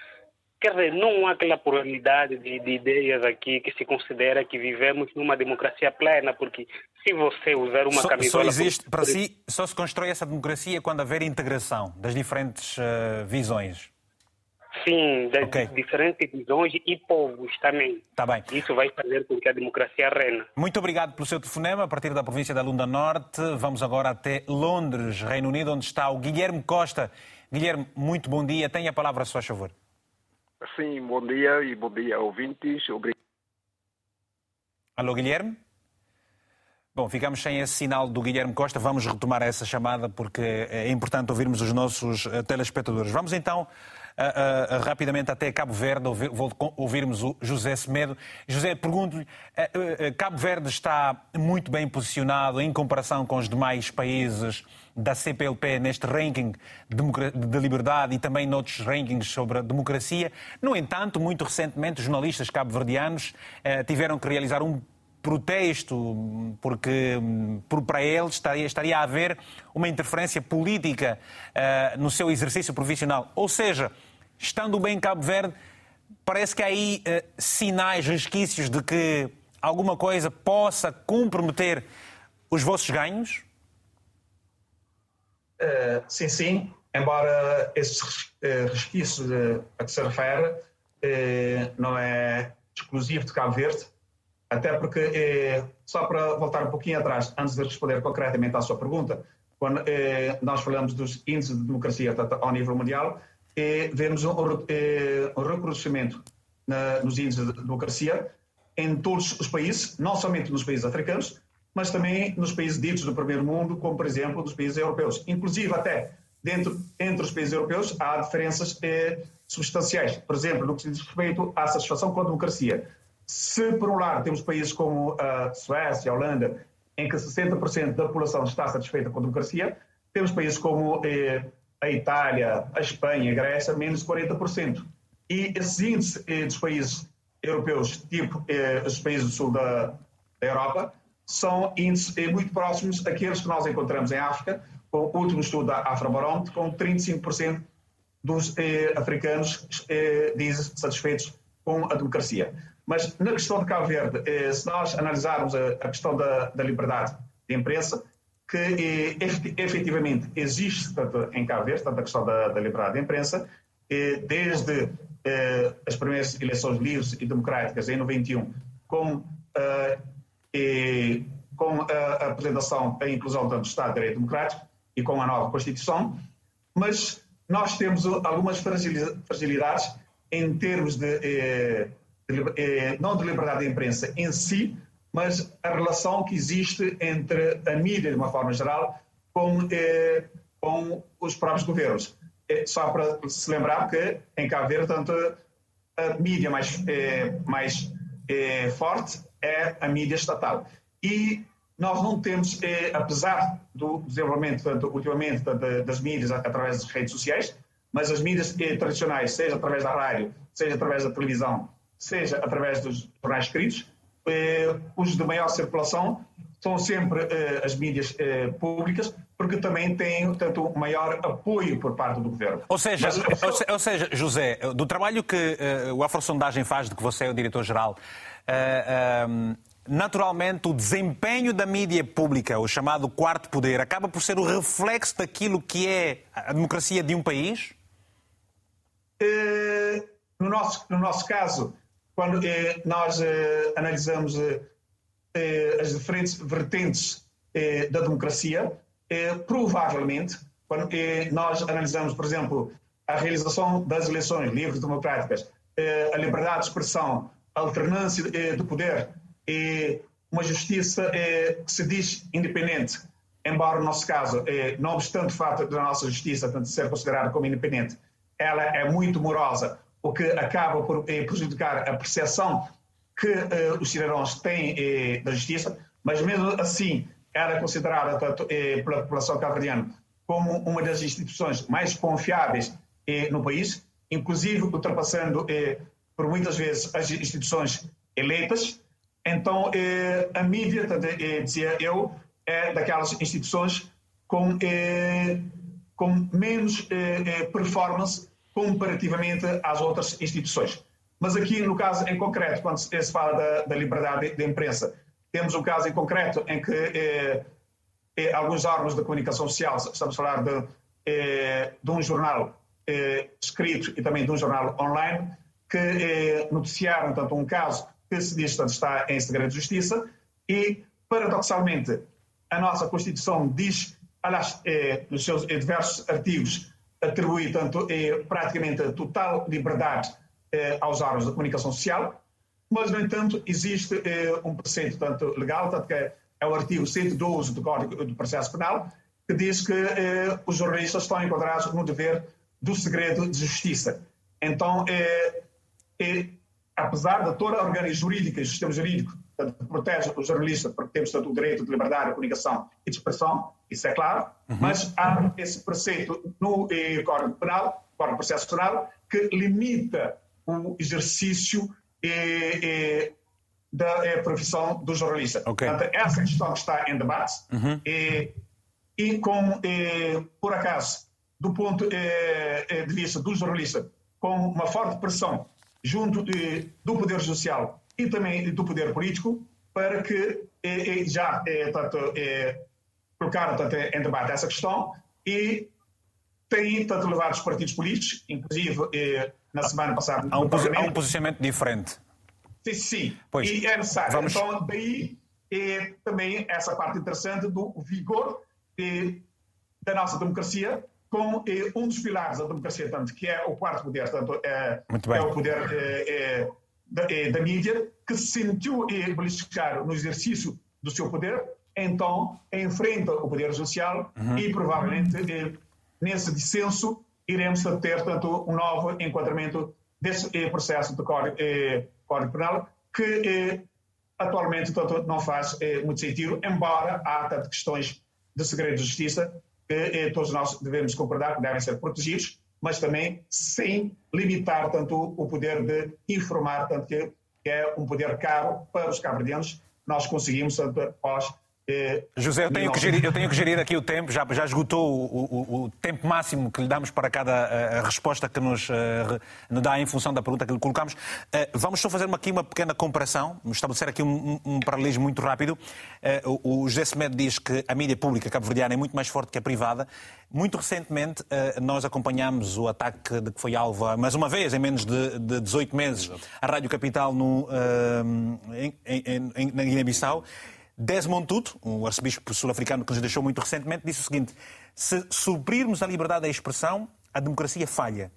quer dizer, não há aquela pluralidade de, de, ideias aqui que se considera que vivemos numa democracia plena, porque se você usar uma só, camisola... Só existe, para si, só se constrói essa democracia quando haver integração das diferentes uh, visões. Sim, das okay. diferentes visões e povos também. Tá bem. Isso vai fazer com que a democracia reina. Muito obrigado pelo seu telefonema. A partir da província da Lunda Norte, vamos agora até Londres, Reino Unido, onde está o Guilherme Costa. Guilherme, muito bom dia. Tenha a palavra, se faz favor. Sim, bom dia e bom dia, ouvintes. Obrigado. Alô, Guilherme? Bom, ficamos sem esse sinal do Guilherme Costa. Vamos retomar essa chamada porque é importante ouvirmos os nossos eh, telespectadores. Vamos então uh, uh, rapidamente até Cabo Verde, vou ouvirmos o José Semedo. José, pergunto-lhe, uh, Cabo Verde está muito bem posicionado em comparação com os demais países da CPLP neste ranking de liberdade e também noutros rankings sobre a democracia. No entanto, muito recentemente, jornalistas cabo-verdianos tiveram que realizar um protesto, porque por, para eles estaria, a haver uma interferência política uh, no seu exercício profissional. Ou seja, estando bem em Cabo Verde, parece que há aí uh, sinais, resquícios de que alguma coisa possa comprometer os vossos ganhos? Uh, sim, sim. Embora esses resquícios a que se refere não é exclusivo de Cabo Verde, até porque, eh, só para voltar um pouquinho atrás, antes de responder concretamente à sua pergunta, quando eh, nós falamos dos índices de democracia ao nível mundial, eh, vemos um, eh, um reconhecimento na, nos índices de democracia em todos os países, não somente nos países africanos, mas também nos países ditos do primeiro mundo, como por exemplo nos países europeus. Inclusive até dentro entre os países europeus há diferenças eh, substanciais. Por exemplo, no que diz respeito à satisfação com a democracia. Se, por um lado, temos países como a Suécia, a Holanda, em que 60% da população está satisfeita com a democracia, temos países como eh, a Itália, a Espanha, a Grécia, menos de 40%. E esses índices eh, dos países europeus, tipo eh, os países do sul da, Europa, são índices muito próximos àqueles que nós encontramos em África, com o último estudo da Afrobarometro, com 35% dos africanos dizem satisfeitos com a democracia. Mas na questão de Cabo Verde, eh, se nós analisarmos a, questão da, da liberdade de imprensa, que eh, efetivamente existe tanto em Cabo Verde, tanto a questão da, da liberdade de imprensa, eh, desde as primeiras eleições livres e democráticas em 91, com, com a apresentação, a inclusão do Estado de Direito Democrático e com a nova Constituição, mas nós temos algumas fragilidades em termos de eh, não de liberdade de imprensa em si, mas a relação que existe entre a mídia, de uma forma geral, com, eh, com os próprios governos. Eh, só para se lembrar que em Cabo Verde, tanto a mídia mais, mais forte é a mídia estatal. E nós não temos, apesar do desenvolvimento, tanto, ultimamente, tanto, das mídias através das redes sociais, mas as mídias tradicionais, seja através da rádio, seja através da televisão, seja através dos jornais escritos, eh, os de maior circulação são sempre eh, as mídias eh, públicas, porque também têm, portanto, maior apoio por parte do governo. Ou seja, Mas, ou, ou, seja José, do trabalho que uh, o Afrosondagem faz, de que você é o diretor-geral, uh, naturalmente o desempenho da mídia pública, o chamado quarto poder, acaba por ser o reflexo daquilo que é a democracia de um país? no, nosso, no nosso caso, quando eh, nós eh, analisamos eh, as diferentes vertentes da democracia, provavelmente, quando nós analisamos, por exemplo, a realização das eleições livres democráticas, a liberdade de expressão, a alternância do poder e uma justiça que se diz independente, embora no nosso caso, não obstante o fato da nossa justiça tanto ser considerada como independente, ela é muito morosa, o que acaba por prejudicar a percepção que os cidadãos têm da justiça, mas mesmo assim era considerada eh, pela população cabo-verdiana como uma das instituições mais confiáveis eh, no país, inclusive ultrapassando eh, por muitas vezes as instituições eleitas. Então, eh, a mídia, eh, dizia eu, é daquelas instituições com, eh, com menos performance comparativamente às outras instituições. Mas aqui, no caso em concreto, quando se fala da, da liberdade de imprensa, temos um caso em concreto em que eh, eh, alguns órgãos de comunicação social, estamos a falar de, eh, de um jornal eh, escrito e também de um jornal online, que eh, noticiaram tanto um caso que se diz que está em segredo de justiça e, paradoxalmente, a nossa Constituição diz, aliás, eh, nos seus diversos artigos, atribui tanto praticamente total liberdade aos órgãos de comunicação social, mas, no entanto, existe eh, um preceito tanto legal, tanto que é, é o artigo 112 do Código do Processo Penal, que diz que eh, os jornalistas estão enquadrados no dever do segredo de justiça. Então, eh, apesar de toda a organização jurídica e sistema jurídico que protege o jornalista, porque temos tanto o direito de liberdade de comunicação e de expressão, isso é claro, uhum. mas há esse preceito no eh, Código Penal, Código Processo Penal, que limita o exercício e, e da profissão do jornalista. Okay. Portanto, essa questão está em debate uhum. e, e com, por acaso, do ponto de vista do jornalista, com uma forte pressão junto do Poder Judicial e também do Poder Político, para que já tanto, colocaram tanto, em debate essa questão e têm tanto levado os partidos políticos, inclusive na semana passada. Há um, há um posicionamento diferente. Sim, sim. Pois, e é necessário. Vamos... Então, daí é também essa parte interessante do vigor é, da nossa democracia, com é, um dos pilares da democracia, tanto que é o quarto poder, tanto é, é o poder é, da, da, mídia, que se sentiu beliscar no exercício do seu poder, então enfrenta o poder social uhum. e provavelmente nesse dissenso iremos ter, tanto um novo enquadramento desse eh, processo do Código, eh, Código Penal, que eh, atualmente tanto, não faz eh, muito sentido, embora há tanto questões de segredo de justiça que eh, todos nós devemos concordar que devem ser protegidos, mas também sem limitar tanto o poder de informar, tanto que, é um poder caro para os cabo nós conseguimos, tanto é, José, eu tenho, que gerir, eu tenho que gerir aqui o tempo, já, já esgotou o, o, o tempo máximo que lhe damos para cada uh, resposta que nos, uh, nos dá em função da pergunta que lhe colocamos. Uh, vamos só fazer uma, aqui uma pequena comparação, estabelecer aqui um, um, um paralelismo muito rápido. o, o José Semedo diz que a mídia pública cabo-verdiana é muito mais forte que a privada. Muito recentemente, nós acompanhámos o ataque de que foi alvo, mais uma vez, em menos de, de 18 meses, a Rádio Capital no, em, em, em, na Guiné-Bissau. Desmond Tutu, um arcebispo sul-africano que nos deixou muito recentemente, disse o seguinte: se suprirmos a liberdade da expressão, a democracia falha.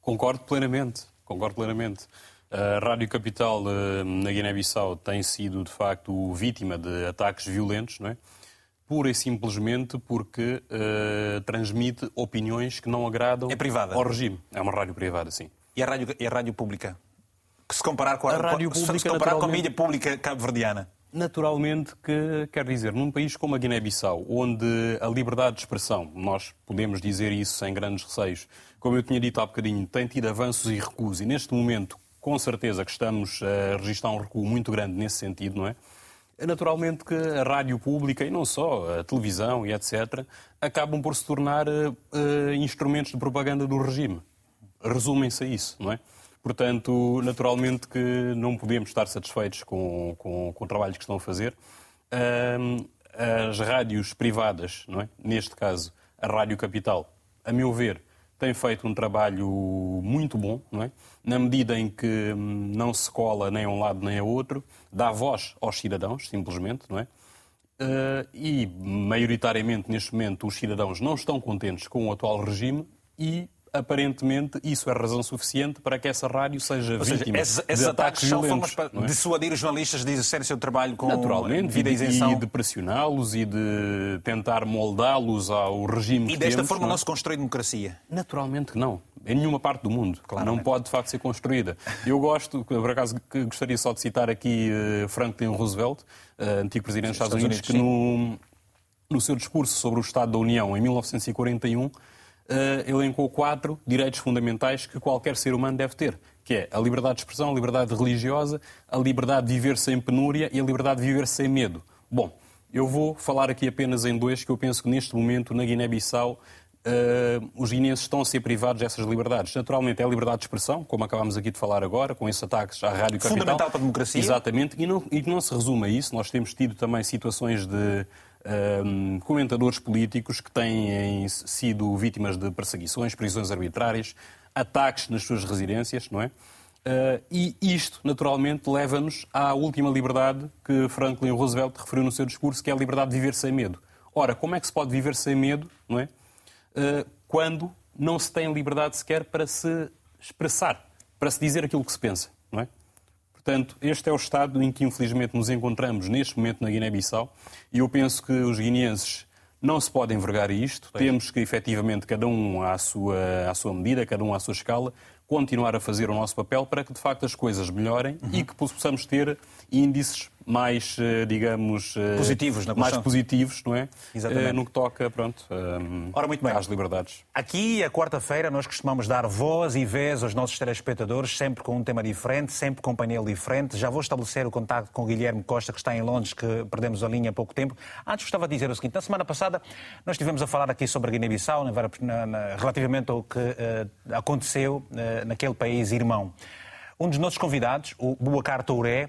Concordo plenamente, concordo plenamente. A Rádio Capital eh, na Guiné-Bissau tem sido, de facto, vítima de ataques violentos, não é? Pura e simplesmente porque uh, transmite opiniões que não agradam é privada. ao regime. É uma rádio privada, sim. E a rádio, e a rádio pública? Que se comparar com a, a rádio pública, se comparar com a mídia pública cabo-verdiana? Naturalmente que, quer dizer, num país como a Guiné-Bissau, onde a liberdade de expressão, nós podemos dizer isso sem grandes receios, como eu tinha dito há bocadinho, tem tido avanços e recuos, e neste momento, com certeza que estamos a registrar um recuo muito grande nesse sentido, não é? Naturalmente que a rádio pública, e não só, a televisão e etc., acabam por se tornar uh, instrumentos de propaganda do regime. Resumem-se a isso, não é? Portanto, naturalmente que não podemos estar satisfeitos com, com, com o trabalho que estão a fazer. as rádios privadas, não é? neste caso a Rádio Capital, a meu ver, tem feito um trabalho muito bom, não é? na medida em que hum, não se cola nem a um lado nem a outro, dá voz aos cidadãos, simplesmente, não é? uh, e, maioritariamente, neste momento, os cidadãos não estão contentes com o atual regime e aparentemente isso é razão suficiente para que essa rádio seja Ou vítima seja, esses, de ataques, são formas para é? dissuadir os jornalistas de exercer o seu trabalho com Naturalmente, vida e, isenção. E de pressioná-los e de tentar moldá-los ao regime E desta temos, forma não, não se constrói democracia? Naturalmente que não. Em nenhuma parte do mundo. Claro, não pode, de facto, ser construída. Eu gosto, por acaso, gostaria só de citar aqui uh, Franklin Roosevelt, uh, antigo presidente dos Estados, Unidos, que no, no seu discurso sobre o Estado da União, em 1941, uh, elencou quatro direitos fundamentais que qualquer ser humano deve ter, que é a liberdade de expressão, a liberdade religiosa, a liberdade de viver sem penúria e a liberdade de viver sem medo. Bom, eu vou falar aqui apenas em dois que eu penso que neste momento na Guiné-Bissau Uh, os guineenses estão a ser privados dessas liberdades. Naturalmente, é a liberdade de expressão, como acabámos aqui de falar agora, com esses ataques à Rádio Capital. Fundamental para a democracia. Exatamente, e não, e não se resume a isso. Nós temos tido também situações de um, comentadores políticos que têm sido vítimas de perseguições, prisões arbitrárias, ataques nas suas residências, não é? Uh, e isto, naturalmente, leva-nos à última liberdade que Franklin Roosevelt referiu no seu discurso, que é a liberdade de viver sem medo. Ora, como é que se pode viver sem medo, não é? Uh, quando não se tem liberdade sequer para se expressar, para se dizer aquilo que se pensa, não é? Portanto, este é o estado em que, infelizmente, nos encontramos neste momento na Guiné-Bissau e eu penso que os guineenses não se podem envergar a isto. Temos que, efetivamente, cada um à sua, à sua medida, cada um à sua escala, continuar a fazer o nosso papel para que, de facto, as coisas melhorem uhum. e que possamos ter índices mais, eh, digamos, eh, positivos, na mais positivos, não é? Exatamente. Eh, no que toca, pronto, Ora, muito bem. às liberdades. Aqui, a quarta-feira, nós costumamos dar voz e vez aos nossos telespectadores, sempre com um tema diferente, sempre com um painel diferente. Já vou estabelecer o contato com o Guilherme Costa, que está em Londres, que perdemos a linha há pouco tempo. Antes gostava de dizer o seguinte, na semana passada nós estivemos a falar aqui sobre a Guiné-Bissau, relativamente ao que uh, aconteceu uh, naquele país irmão. Um dos nossos convidados, o Buacar Touré,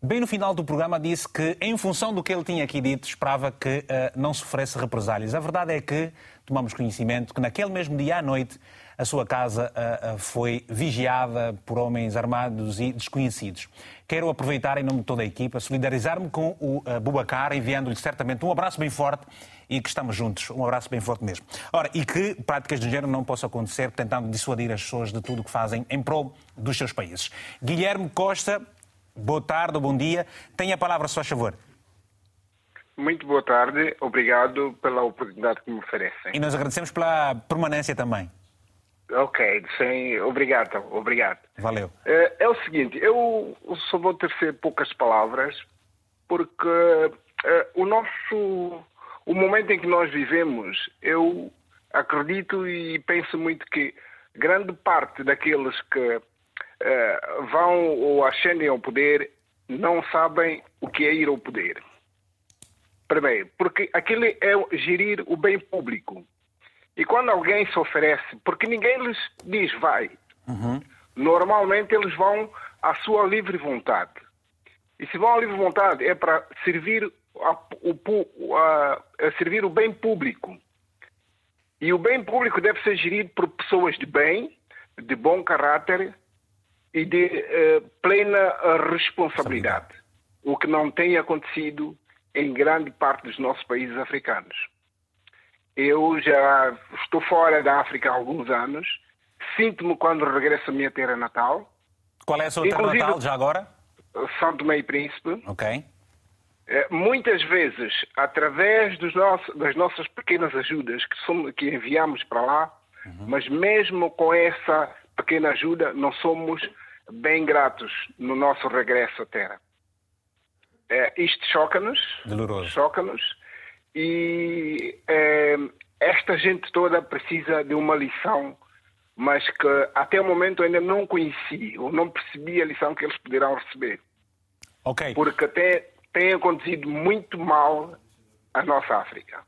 Bem no final do programa disse que, em função do que ele tinha aqui dito, esperava que uh, não sofresse represálias. A verdade é que tomamos conhecimento que naquele mesmo dia à noite a sua casa uh, foi vigiada por homens armados e desconhecidos. Quero aproveitar, em nome de toda a equipa, solidarizar-me com o uh, Bubacar, enviando-lhe certamente um abraço bem forte e que estamos juntos. Um abraço bem forte mesmo. Ora, e que práticas do género não possam acontecer, tentando dissuadir as pessoas de tudo o que fazem em prol dos seus países. Guilherme Costa, Boa tarde, bom dia. Tenha a palavra, se faz favor. Muito boa tarde, obrigado pela oportunidade que me oferecem. E nós agradecemos pela permanência também. Ok, sim, obrigado, obrigado. Valeu. É, é o seguinte, eu só vou ter poucas palavras, porque é, o nosso, o momento em que nós vivemos, eu acredito e penso muito que grande parte daqueles que eh, vão ou ascendem ao poder não sabem o que é ir ao poder. Primeiro, porque aquilo é gerir o bem público. E quando alguém se oferece, porque ninguém lhes diz vai, uhum. normalmente eles vão à sua livre vontade. E se vão à livre vontade é para servir, a, o, a, a servir o bem público. E o bem público deve ser gerido por pessoas de bem, de bom caráter, e de uh, plena responsabilidade, o que não tem acontecido em grande parte dos nossos países africanos. Eu já estou fora da África há alguns anos, sinto-me quando regresso à minha terra natal. Qual é a sua terra natal já agora? São Tomé e Príncipe. Ok. Eh, muitas vezes, através nossos, das nossas pequenas ajudas que, somos, que enviamos para lá, uhum. mas mesmo com essa pequena ajuda, não somos bem gratos no nosso regresso à Terra. É, isto choca-nos. Choca-nos. E é, esta gente toda precisa de uma lição, mas que até o momento ainda não conheci ou não percebi a lição que eles poderão receber. Ok. Porque até tem acontecido muito mal a nossa África.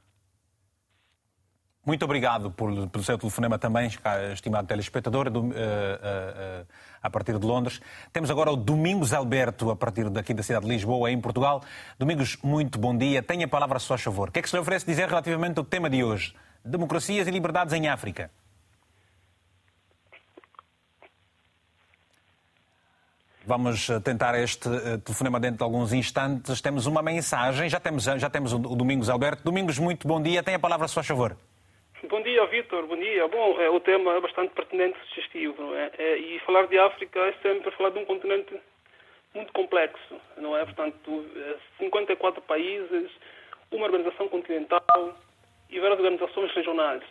Muito obrigado por, pelo seu telefonema também, estimado telespectador, do, uh, uh, uh, a partir de Londres. Temos agora o Domingos Alberto, a partir daqui da cidade de Lisboa, em Portugal. Domingos, muito bom dia. Tenha a palavra a seu favor. O que é que se lhe oferece dizer relativamente ao tema de hoje? Democracias e liberdades em África. Vamos tentar este telefonema dentro de alguns instantes. Temos uma mensagem, já temos, já temos o Domingos Alberto. Domingos, muito bom dia. Tem a palavra, se faz favor. Bom dia, Vitor. Bom dia. Bom, é, o tema é bastante pertinente e sugestivo, não é? é? E falar de África é sempre falar de um continente muito complexo, não é? Portanto, 54 é países, uma organização continental e várias organizações regionais,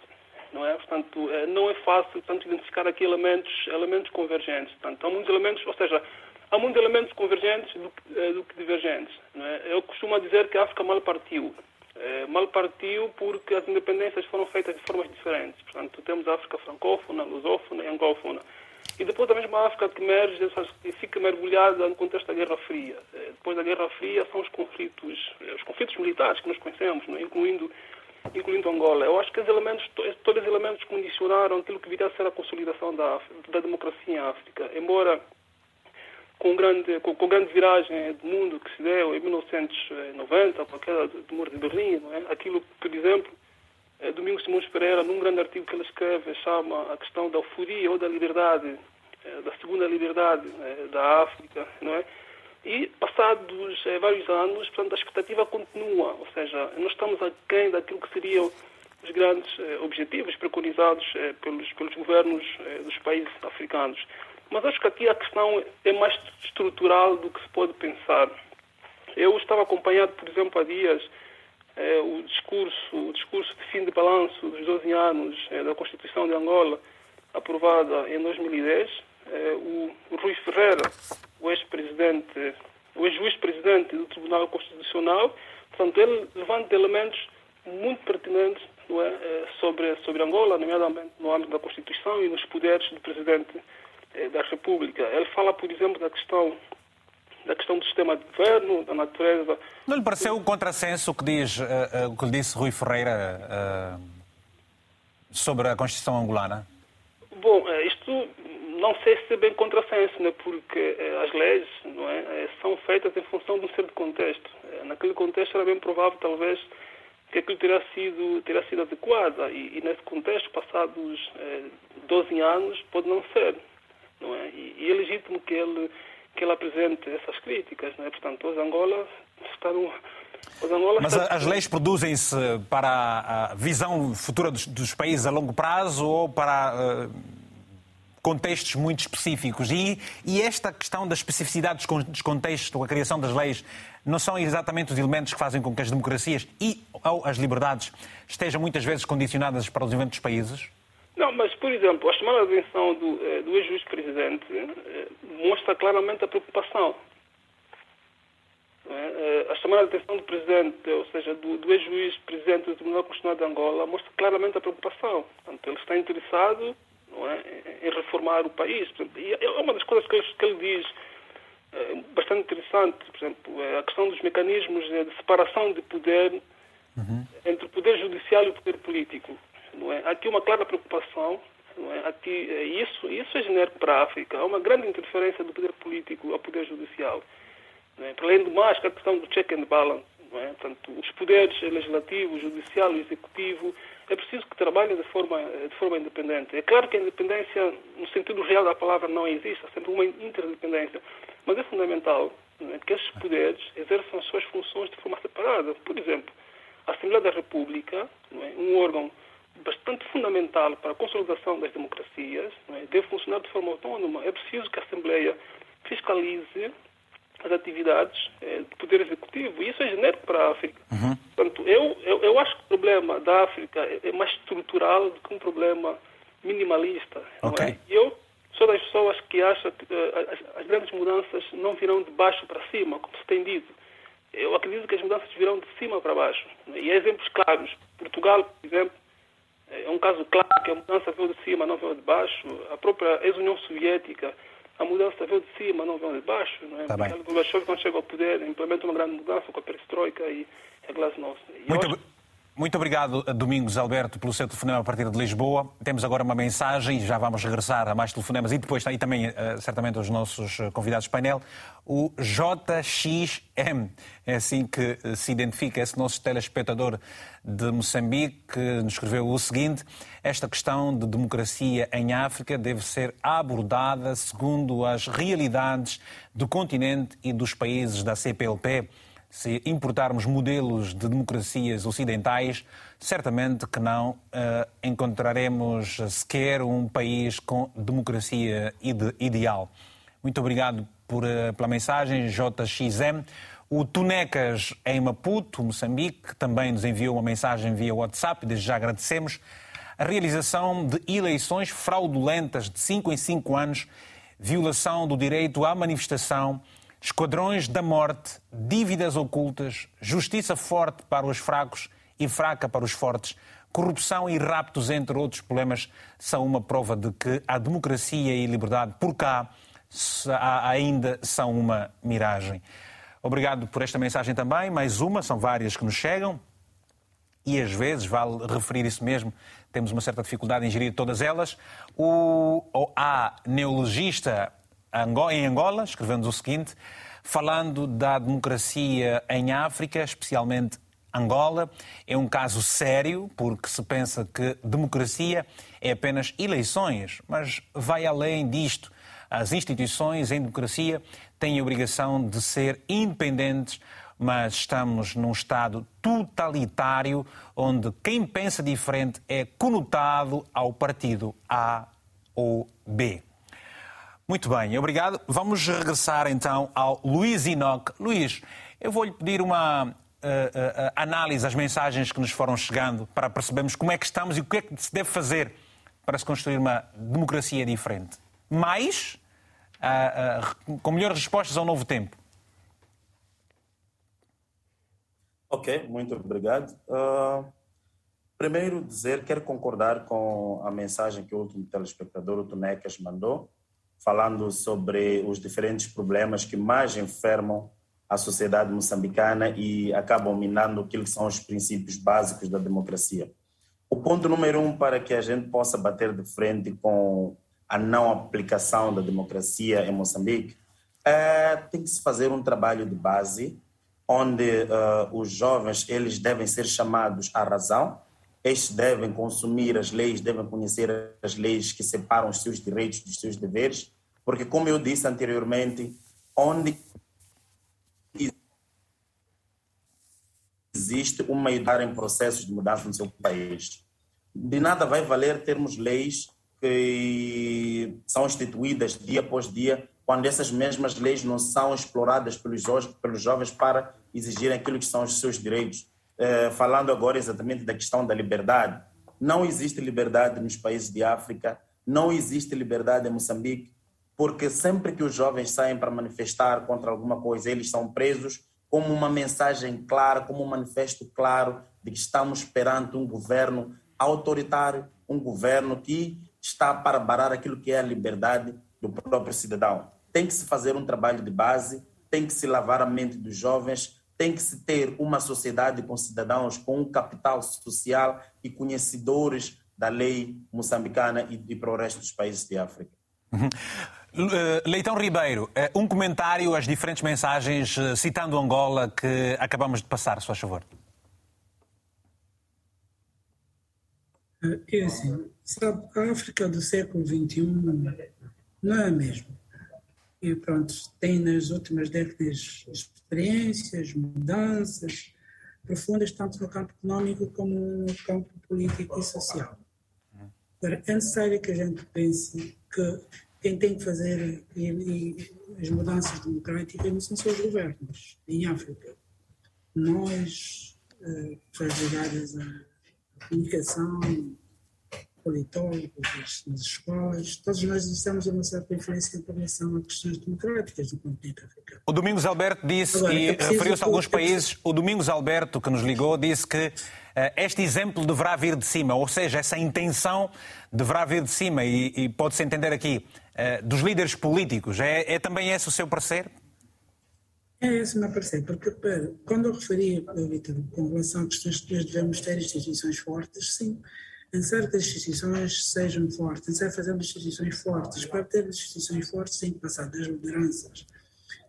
não é? Portanto, é, não é fácil, portanto, identificar aqui elementos, elementos convergentes. Portanto, há muitos elementos, ou seja, há muitos elementos convergentes do, é, do que divergentes, não é? Eu costumo dizer que a África mal partiu. É, mal partiu porque as independências foram feitas de formas diferentes. Portanto, temos a África francófona, lusófona e angófona. E depois a mesma África que emerge e fica mergulhada no contexto da Guerra Fria. Eh, depois da Guerra Fria são os conflitos, eh, os conflitos militares que nós conhecemos, é? incluindo, incluindo Angola. Eu acho que os elementos, todos os elementos condicionaram aquilo que viria a ser a consolidação da, da democracia em África. Embora com, grande, com, com grande viragem do mundo que se deu em 1990, com a queda do muro de Berlim, é? aquilo, por exemplo, eh, Domingos Simões Pereira, num grande artigo que ele escreve, chama a questão da euforia ou da liberdade, eh, da segunda liberdade eh, da África, não é? E, passados vários anos, portanto, a expectativa continua, ou seja, nós estamos aquém daquilo que seriam os grandes objetivos preconizados pelos, pelos governos dos países africanos. Mas acho que aqui a questão é mais estrutural do que se pode pensar. Eu estava acompanhado, por exemplo, há dias, é, o discurso o discurso de fim de balanço dos 12 anos é, da Constituição de Angola, aprovada em 2010, é, o, Rui Ferreira, o ex-presidente, o ex-juiz-presidente do Tribunal Constitucional, portanto, ele levanta elementos muito pertinentes é, é, sobre, sobre Angola, nomeadamente no âmbito da Constituição e nos poderes do Presidente da República. Ele fala, por exemplo, da questão da questão do sistema de governo, da natureza. Não lhe pareceu o contrassenso que diz uh, uh, que disse Rui Ferreira uh, sobre a Constituição angolana? Bom, isto não sei se é bem contrassenso, né, porque as leis não é, são feitas em função de um certo contexto. Naquele contexto era bem provável, talvez, que aquilo terá sido, terá sido adequado. E, e nesse contexto, passados 12 anos, pode não ser. Não é? E, e é legítimo que ele que ele apresente essas críticas. Né? Portanto, os Angola Angola Mas as leis produzem-se para a visão futura dos, dos, países a longo prazo ou para uh, contextos muito específicos? E, e, esta questão da especificidade dos contextos, a criação das leis, não são exatamente os elementos que fazem com que as democracias e ou as liberdades estejam muitas vezes condicionadas para os eventos dos países? Não, mas, por exemplo, a chamada de atenção do, eh, do ex-juiz-presidente eh, mostra claramente a preocupação. É? A chamada de atenção do presidente, ou seja, do, do ex-juiz-presidente do Tribunal Constitucional de Angola, mostra claramente a preocupação. Portanto, ele está interessado é, em reformar o país. E é uma das coisas que ele, que ele diz bastante interessante, por exemplo, é a questão dos mecanismos de separação de poder uhum. entre o poder judicial e o poder político. Não é? Há aqui uma clara preocupação. Não é? aqui, é isso, isso é genérico para a África. Há uma grande interferência do poder político ao poder judicial. Não é? Para além do mais, a questão do check and balance. Não é? Portanto, os poderes legislativo, judicial e executivo é preciso que trabalhem de forma, de forma independente. É claro que a independência, no sentido real da palavra, não existe, há sempre uma interdependência, mas é fundamental é? que esses poderes exerçam as suas funções de forma separada. Por exemplo, a Assembleia da República, é? um órgão bastante fundamental para a consolidação das democracias, é? deve funcionar de forma autónoma. É preciso que a Assembleia fiscalize as atividades é, do Poder Executivo. E isso é genérico para a África. Uhum. Portanto, eu, eu, eu, acho que o problema da África é, é mais estrutural do que um problema minimalista. Okay. É? Eu sou das pessoas que acham que uh, as, as, grandes mudanças não virão de baixo para cima, como se tem dito. Eu acredito que as mudanças virão de cima para baixo. E há exemplos claros. Portugal, por exemplo, é um caso claro que a mudança veio de cima, não veio de baixo. A própria ex-União Soviética, a mudança veio de cima, não veio de baixo. Não é? Tá bem. Gorbachev, quando chega ao poder, implementa uma grande mudança com a perestroika e a glasnost. Muito. Muito obrigado, Domingos Alberto, pelo seu telefonema a partir de Lisboa. Temos agora uma mensagem e já vamos regressar a mais telefonemas e depois e também, eh, certamente, os nossos eh, convidados de painel. O JXM, é assim que eh, se identifica esse nosso telespectador de Moçambique, que nos escreveu o seguinte: Esta questão de democracia em África deve ser abordada segundo as realidades do continente e dos países da CPLP se importarmos modelos de democracias ocidentais, certamente que não uh, encontraremos sequer um país com democracia ide ideal. Muito obrigado por, uh, pela mensagem, JXM. O Tunecas em Maputo, Moçambique, também nos enviou uma mensagem via WhatsApp, desde já agradecemos. A realização de eleições fraudulentas de 5 em 5 anos, violação do direito à manifestação, esquadrões da morte, dívidas ocultas, justiça forte para os fracos e fraca para os fortes, corrupção e raptos, entre outros problemas, são uma prova de que a democracia e a liberdade por cá ainda são uma miragem. Obrigado por esta mensagem também. Mais uma, são várias que nos chegam. E às vezes, vale referir isso mesmo, temos uma certa dificuldade em gerir todas elas. O, o a neologista em Angola, escrevendo o seguinte, falando da democracia em África, especialmente Angola, é um caso sério, porque se pensa que democracia é apenas eleições, mas vai além disto. As instituições em democracia têm a obrigação de ser independentes, mas estamos num Estado totalitário onde quem pensa diferente é conotado ao partido A ou B. Muito bem, obrigado. Vamos regressar então ao Luís Inoc. Luís, eu vou-lhe pedir uma uh, uh, análise às mensagens que nos foram chegando para percebermos como é que estamos e o que é que se deve fazer para se construir uma democracia diferente. Mais, uh, com melhores respostas ao novo tempo. Ok, muito obrigado. primeiro, dizer, quero concordar com a mensagem que o último telespectador, o Tonecas, mandou falando sobre os diferentes problemas que mais enfermam a sociedade moçambicana e acabam minando aquilo que são os princípios básicos da democracia. O ponto número um para que a gente possa bater de frente com a não aplicação da democracia em Moçambique é, tem que se fazer um trabalho de base onde uh, os jovens eles devem ser chamados à razão, estes devem consumir as leis, devem conhecer as leis que separam os seus direitos dos seus deveres, porque, como eu disse anteriormente, onde existe uma idade em processos de mudança no seu país, de nada vai valer termos leis que são instituídas dia após dia, quando essas mesmas leis não são exploradas pelos, pelos jovens para exigir aquilo que são os seus direitos eh, falando agora exatamente da questão da liberdade. Não existe liberdade nos países de África, não existe liberdade em Moçambique, porque sempre que os jovens saem para manifestar contra alguma coisa, eles são presos como uma mensagem clara, como um manifesto claro de que estamos perante um governo autoritário, um governo que está para barar aquilo que é a liberdade do próprio cidadão. Tem que se fazer um trabalho de base, tem que se lavar a mente dos jovens, tem que se ter uma sociedade com cidadãos com um capital social e conhecedores da lei moçambicana e, e para o resto dos países de África. Uhum. Leitão Ribeiro, eh, um comentário às diferentes mensagens eh, citando Angola que acabamos de passar, se faz favor. É assim, sabe, a África do século XXI não é a mesma e pronto, tem nas últimas décadas experiências, mudanças profundas, tanto no campo económico como no campo político e social. Agora, é necessário que a gente pense que quem tem que fazer e, e as mudanças democráticas não são só os governos em África. Nós, uh, pessoas ligadas à comunicação, politólogos, nas escolas, todos nós exercemos uma certa influência em relação a questões democráticas do continente africano. O Domingos Alberto disse, Agora, e referiu-se a alguns países, o Domingos Alberto, que nos ligou, disse que uh, este exemplo deverá vir de cima, ou seja, essa intenção deverá vir de cima, e, e pode-se entender aqui, uh, dos líderes políticos. É, é também esse o seu parecer? É esse o meu parecer, porque quando eu referi, Vitor, com relação a questões que nós devemos ter instituições fortes, sim, necessário que as instituições sejam fortes, é necessário fazer instituições fortes. Para ter instituições fortes, tem que passar das lideranças.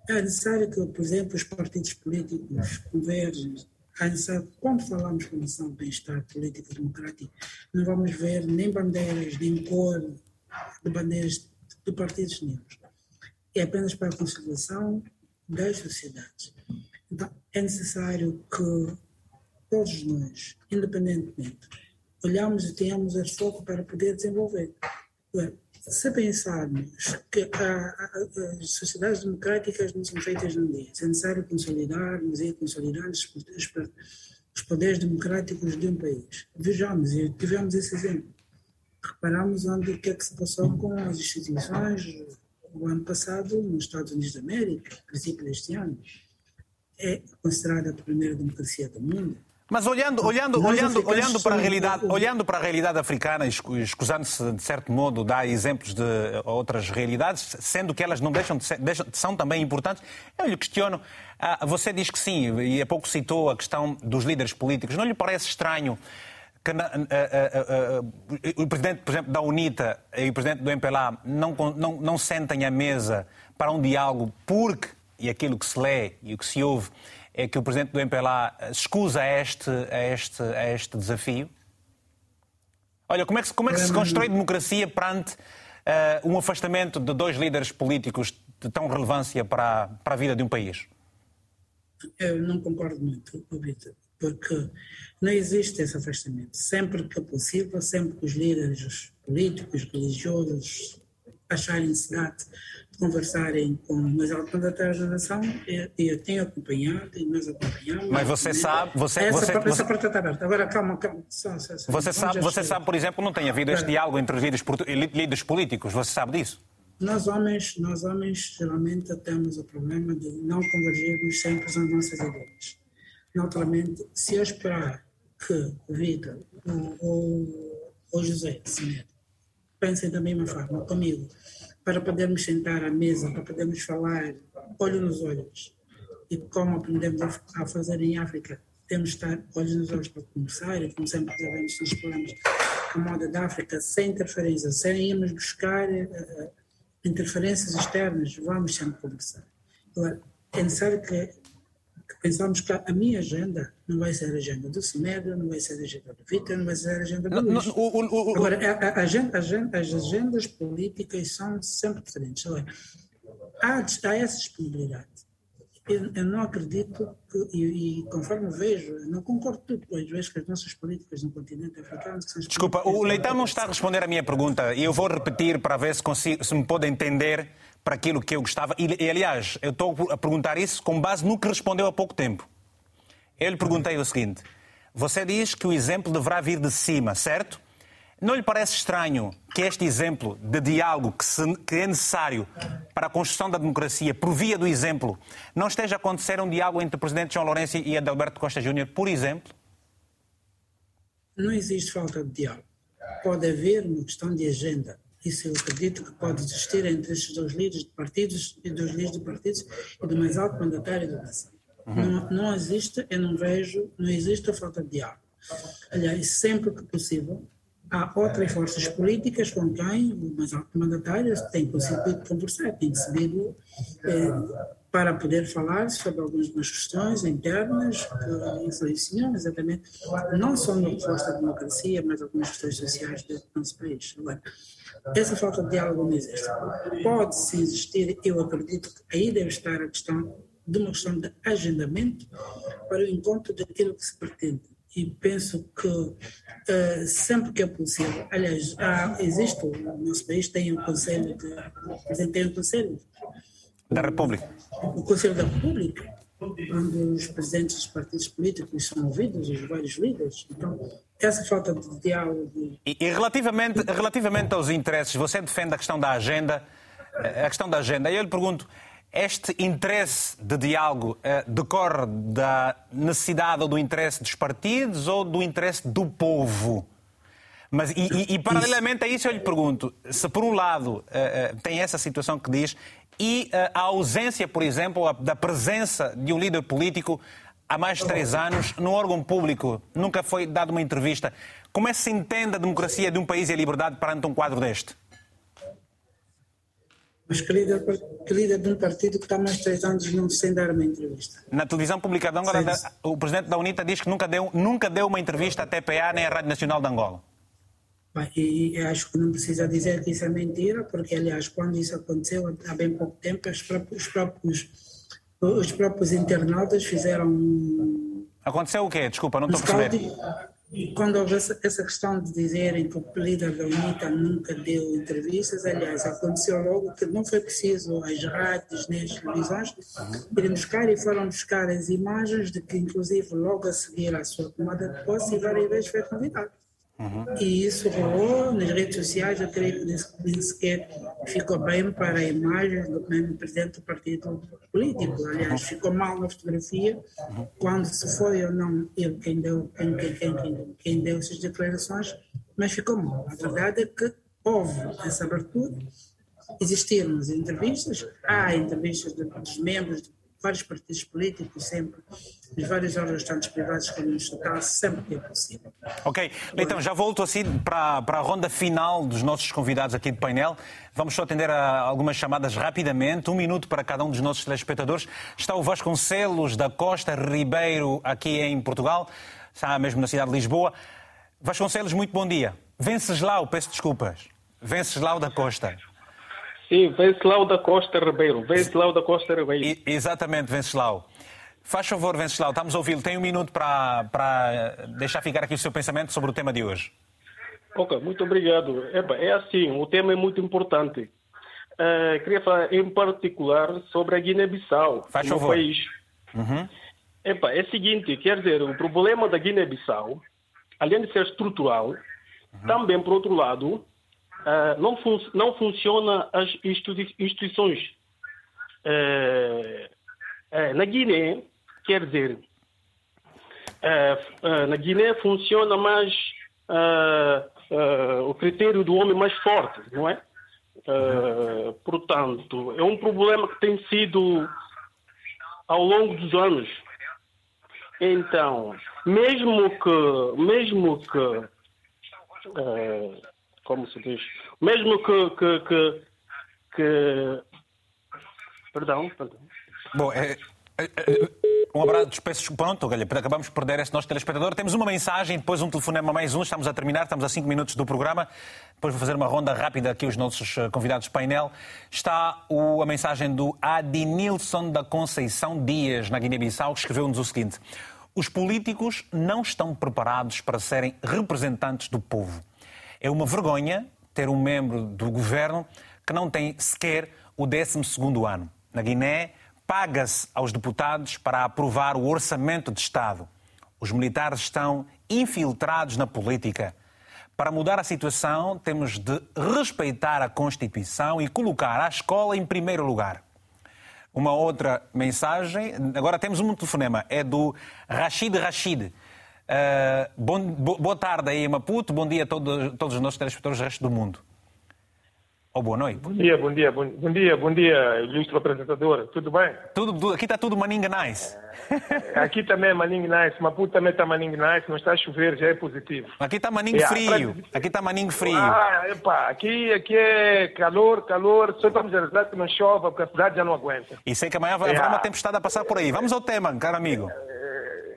É necessário que, por exemplo, os partidos políticos converjam. É necessário, quando falamos com nação de bem-estar político democrático, não vamos ver nem bandeiras, nem cor de bandeiras de partidos nenhum. É apenas para a consolidação das sociedades. Então, é necessário que todos nós, independentemente, olhamos e tenhamos esse foco para poder desenvolver. Se pensarmos que a, a, as sociedades democráticas não são feitas num dia, é necessário consolidarmos e consolidar os, os poderes democráticos de um país. Vejamos, e tivemos esse exemplo. Reparamos onde o que é que se passou com as instituições o ano passado nos Estados Unidos da América, a princípio deste ano. É considerada a primeira democracia do mundo. Mas olhando, olhando, olhando, olhando, para a realidade, olhando para a realidade africana, escusando-se de certo modo dar exemplos de outras realidades, sendo que elas não deixam de ser, deixam, são também importantes, eu lhe questiono, ah, você diz que sim, e há pouco citou a questão dos líderes políticos, não lhe parece estranho que na, o presidente, por exemplo, da UNITA e o presidente do MPLA não, não, não sentem à mesa para um diálogo porque, e aquilo que se lê e o que se ouve, é que o presidente do MPLA escusa a este, a este, a este desafio? Olha, como é que, se, como é que se constrói democracia perante uh, um afastamento de dois líderes políticos de tão relevância para, para a vida de um país? Eu não concordo muito, Vitor porque não existe esse afastamento. Sempre que é possível, sempre que os líderes políticos, religiosos acharem necessidade de conversarem com altos mandatários da nação, eu, eu tenho acompanhado e nós acompanhamos. Mas você sabe... Você, essa, você, essa porta está aberta. Agora, calma, calma. Só, só, só. Você, sabe, você sabe, por exemplo, não tem havido este diálogo entre líderes, líderes políticos, você sabe disso? Nós homens, nós homens geralmente temos o problema de não convergirmos sempre as nossas ideias. Naturalmente, se eu esperar que o Vitor ou o José Semedo pensem da mesma forma comigo, para podermos sentar à mesa, para podermos falar olho nos olhos, e como aprendemos a fazer em África, temos de estar olhos nos olhos para conversar, e como sempre devemos nos planos a moda da África, sem interferência, sem irmos buscar uh, interferências externas, vamos sempre conversar. Agora, é necessário que pensamos que a minha agenda não vai ser a agenda do Semedo, não vai ser a agenda do Vitor, não vai ser a agenda do Luís. Agora, a, a, agenda, as agendas políticas são sempre diferentes. Há, há essa disponibilidade. Eu, eu, não acredito que, e, e, conforme vejo, não concordo tudo, pois vejo que as nossas políticas no continente africano são Desculpa, o Leitão não está a responder a minha pergunta e eu vou repetir para ver se, consigo, se me pode entender para aquilo que eu gostava. E, e, aliás, eu estou a perguntar isso com base no que respondeu há pouco tempo. Eu lhe perguntei o seguinte: você diz que o exemplo deverá vir de cima, certo? Não lhe parece estranho que este exemplo de diálogo que, se, que é necessário para a construção da democracia, por via do exemplo, não esteja a acontecer um diálogo entre o presidente João Lourenço e Adalberto Costa Júnior, por exemplo? Não existe falta de diálogo. Pode haver uma questão de agenda isso eu acredito que pode existir entre estes dois líderes de partidos e dos líderes de partidos e do mais alto mandatário da nação. Uhum. Não, não existe, eu não vejo, não existe a falta de diálogo. Aliás, sempre que possível, há outras forças políticas com quem o mais alto mandatário tem conseguido conversar, tem conseguido eh, para poder falar sobre algumas questões internas que influenciam exatamente não só no reforço da democracia, mas algumas questões sociais do nosso país. Agora, essa falta de diálogo não existe. Pode-se existir, eu acredito que aí deve estar a questão de uma questão de agendamento para o encontro daquilo que se pretende. E penso que uh, sempre que é possível, aliás, há, existe, o nosso país tem um conselho, de, tem um conselho da República. O Conselho da República, onde os presidentes dos partidos políticos são ouvidos, os vários líderes. Então, essa falta de diálogo. E, e, relativamente, relativamente aos interesses, você defende a questão da agenda, eh, a questão da agenda. Eu lhe pergunto, este interesse de diálogo eh, decorre da necessidade ou do interesse dos partidos ou do interesse do povo? Mas, e, e, e paralelamente a isso eu lhe pergunto, se por um lado eh, tem essa situação que diz, e uh, a ausência, por exemplo, da presença de um líder político há mais de três anos no órgão público. Nunca foi dada uma entrevista. Como é que se entende a democracia de um país e a liberdade perante um quadro deste? Mas que líder, que líder de um partido que está mais de três anos não sem dar uma entrevista? Na televisão pública de Angola, o presidente da UNITA diz que nunca deu, nunca deu uma entrevista à TPA nem à Rádio Nacional de Angola. E acho que não precisa dizer que isso é mentira, porque, aliás, quando isso aconteceu, há bem pouco tempo, os próprios, os próprios, os próprios internautas fizeram. Aconteceu o quê? Desculpa, não estou a perceber. E quando houve essa, essa, questão de dizerem que o líder da UNITA nunca deu entrevistas, aliás, aconteceu logo que não foi preciso as rádios nem as televisões irem buscar e foram buscar as imagens de que, inclusive, logo a seguir à sua tomada de posse, várias vezes foi convidado. Uhum. E isso rolou nas redes sociais, eu creio que nem sequer ficou bem para a imagem do mesmo presidente do partido político. Aliás, ficou mal na fotografia, uhum. quando se foi ou não ele quem deu, quem, quem, quem, quem deu essas declarações, mas ficou mal. A verdade é que houve essa abertura, existiram as entrevistas, há entrevistas dos membros de vários partidos políticos, sempre, os vários órgãos, tanto privados como estatais, sempre que é possível. Ok, então já volto assim para, para a ronda final dos nossos convidados aqui de painel. Vamos só atender a algumas chamadas rapidamente, um minuto para cada um dos nossos telespectadores. Está o Vasconcelos da Costa Ribeiro, aqui em Portugal, está mesmo na cidade de Lisboa. Vasconcelos, muito bom dia. Venceslau, peço desculpas. Venceslau da Costa. Sim, Venceslau da Costa Ribeiro. Venceslau da Costa Ribeiro. I, exatamente, Venceslau. Faz favor, Venceslau, estamos a ouvi-lo. Tem um minuto para, para deixar ficar aqui o seu pensamento sobre o tema de hoje. Ok, muito obrigado. é assim, o tema é muito importante. Uh, queria falar em particular sobre a Guiné-Bissau. Faz favor. país. Uhum. Epa, é o seguinte, quer dizer, o problema da Guiné-Bissau, além de ser estrutural, uhum. também, por outro lado, uh, não, fun não funciona as instituições. Uh, na Guiné, quer dizer, na Guiné funciona mais o critério do homem mais forte, não é? portanto, é um problema que tem sido ao longo dos anos. Então, mesmo que, mesmo que como se diz, mesmo que, que, que, que... Perdão, perdão. Bom, é, é, é, um abraço, peço pronto, olha, acabamos de perder esse nosso telespectador. Temos uma mensagem, depois um telefonema mais um, estamos a terminar, estamos a 5 minutos do programa. Depois vou fazer uma ronda rápida aqui os nossos eh, convidados de painel. Está o, a mensagem do Adinilson da Conceição Dias, na Guiné-Bissau, que escreveu-nos o seguinte: Os políticos não estão preparados para serem representantes do povo. É uma vergonha ter um membro do governo que não tem sequer o 12 ano. Na Guiné, paga-se aos deputados para aprovar o orçamento de Estado. Os militares estão infiltrados na política. Para mudar a situação, temos de respeitar a Constituição e colocar a escola em primeiro lugar. Uma outra mensagem, agora temos um telefonema, é do Rashid Rashid. Uh, bom, boa tarde aí Maputo, bom dia a todo, todos os nossos telespectadores do resto do mundo. Ou boa noite. Bom dia, bom dia, bom, bom dia, bom dia, ilustre apresentador. Tudo bem? Tudo, tudo, aqui está tudo maninga nice. Aqui também é maninga nice, Maputo também está maninga nice, não está a chover, já é positivo. Aqui está maninho é, frio, aqui está maninho frio. Ah, epa, aqui, aqui é calor, calor, só estamos a rezar que não chova, porque a cidade já não aguenta. E sei que amanhã vai haver uma tempestade a passar por aí. Vamos ao tema, caro amigo.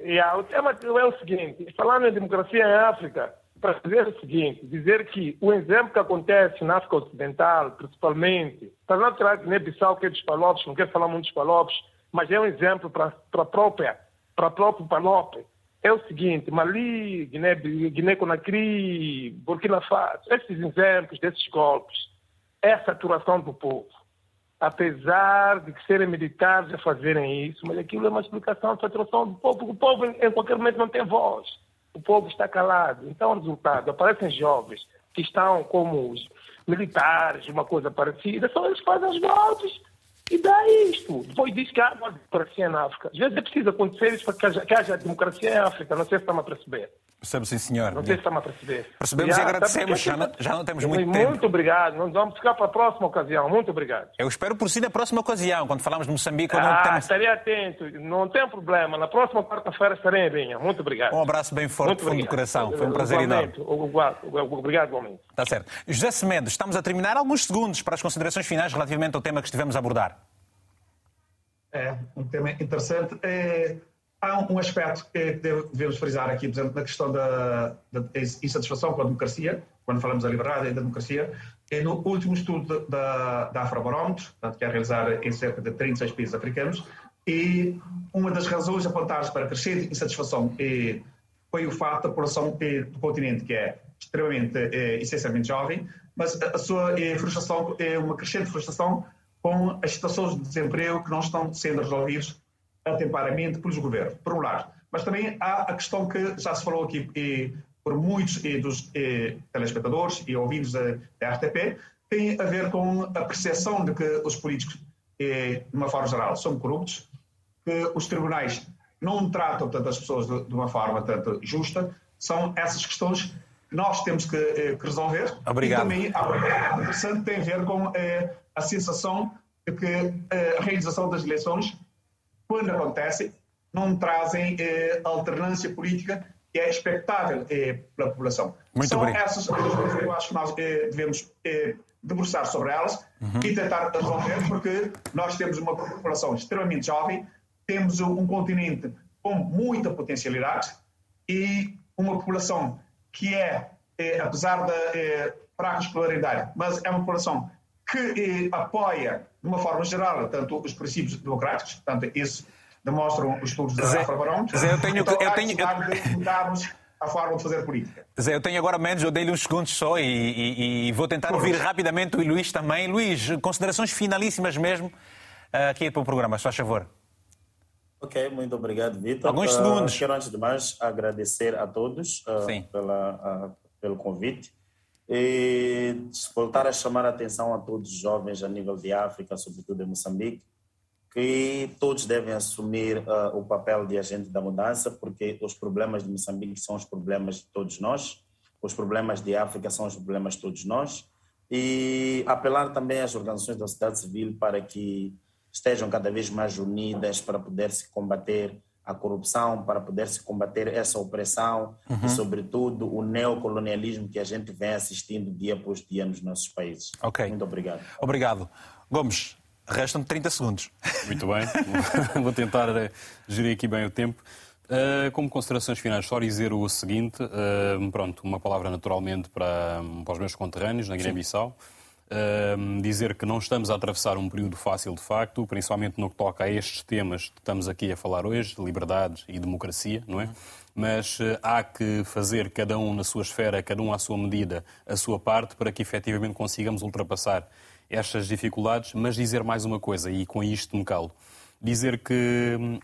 Yeah, o tema é o seguinte: falando em democracia em África, para dizer o seguinte, dizer que o exemplo que acontece na África Ocidental, principalmente, para não tirar Guiné-Bissau, que é dos Palopes, não quero falar muito dos Palopes, mas é um exemplo para, para a própria, para a própria Palope. É o seguinte, Mali, Guiné, Guiné-Conakry, Burkina Faso, esses exemplos desses golpes, é a saturação do povo apesar de serem militares a fazerem isso, mas aquilo é uma explicação de saturação do povo, porque o povo em qualquer momento não tem voz, o povo está calado. Então, o resultado, aparecem jovens que estão como os militares, uma coisa parecida, só eles fazem os golpes e dá isto. Depois diz que há uma democracia na África. Às vezes é preciso acontecer isso para que haja, que haja democracia em África, não sei se estão a perceber. Percebo, sim, senhor. Não sei se está-me a perceber. Percebemos já, e agradecemos. Já não, já não temos muito, muito tempo. Muito obrigado. Nós vamos ficar para a próxima ocasião. Muito obrigado. Eu espero por si na próxima ocasião, quando falamos de Moçambique. Ah, temos... estarei atento. Não tem problema. Na próxima quarta-feira estarei em Vinha. Muito obrigado. Um abraço bem forte, do fundo do coração. Foi um prazer enorme. Obrigado, igualmente. Está certo. José Semedo, estamos a terminar alguns segundos para as considerações finais relativamente ao tema que estivemos a abordar. É, um tema interessante. É Há um aspecto que devemos frisar aqui, por exemplo, na questão da, da insatisfação com a democracia, quando falamos da liberdade e da democracia, é no último estudo da, da Afrobarómetro, que é realizado em cerca de 36 países africanos, e uma das razões apontadas para a crescente insatisfação foi o fato da população do continente, que é extremamente, é, essencialmente jovem, mas a sua é, frustração é uma crescente frustração com as situações de desemprego que não estão sendo resolvidas atempadamente pelos governos, por um lado. Mas também há a questão que já se falou aqui e, por muitos e, dos e, telespectadores e ouvintes da, da, RTP, tem a ver com a percepção de que os políticos, de uma forma geral, são corruptos, que os tribunais não tratam tanto as pessoas de, de uma forma tanto justa. São essas questões que nós temos que, que resolver. Obrigado. E também há interessante tem a ver com a sensação de que a realização das eleições quando acontece, não trazem eh, alternância política que é expectável eh, pela população. Muito São essas coisas que eu acho que nós eh, devemos eh, debruçar sobre elas uhum. e tentar resolver, porque nós temos uma população extremamente jovem, temos um continente com muita potencialidade e uma população que é, eh, apesar da eh, fraca escolaridade, mas é uma população que eh, apoia, de uma forma geral, tanto os princípios democráticos, portanto, isso demonstram os estudos da Afrobarómetro. Zé, eu tenho... Então, eu tenho de mudarmos a forma de fazer política. Zé, eu tenho agora menos, eu dei-lhe uns segundos só e, e, e vou tentar Por ouvir rapidamente o Luís também. Luís, considerações finalíssimas mesmo uh, aqui para o programa, se faz favor. Ok, muito obrigado, Vitor. Alguns segundos. Uh, quero, antes de mais, agradecer a todos uh, pela, pelo convite. E voltar a chamar a atenção a todos os jovens a nível de África, sobretudo em Moçambique, que todos devem assumir uh, o papel de agente da mudança, porque os problemas de Moçambique são os problemas de todos nós, os problemas de África são os problemas de todos nós, e apelar também às organizações da sociedade civil para que estejam cada vez mais unidas para poder se combater a corrupção, para poder se combater essa opressão uhum. e, sobretudo, o neocolonialismo que a gente vem assistindo dia após dia nos nossos países. Ok. Muito obrigado. Obrigado. Gomes, restam 30 segundos. Muito bem. <laughs> Vou tentar eh, gerir aqui bem o tempo. Uh, como considerações finais, só dizer o seguinte: uh, pronto, uma palavra naturalmente para, para os meus conterrâneos na Guiné-Bissau dizer que não estamos a atravessar um período fácil de facto, principalmente no que toca a estes temas que estamos aqui a falar hoje, liberdade e democracia, não é? Mas uh, há que fazer cada um na sua esfera, cada um à sua medida, a sua parte, para que efetivamente consigamos ultrapassar estas dificuldades. Mas dizer mais uma coisa, e com isto me calo: dizer que hum,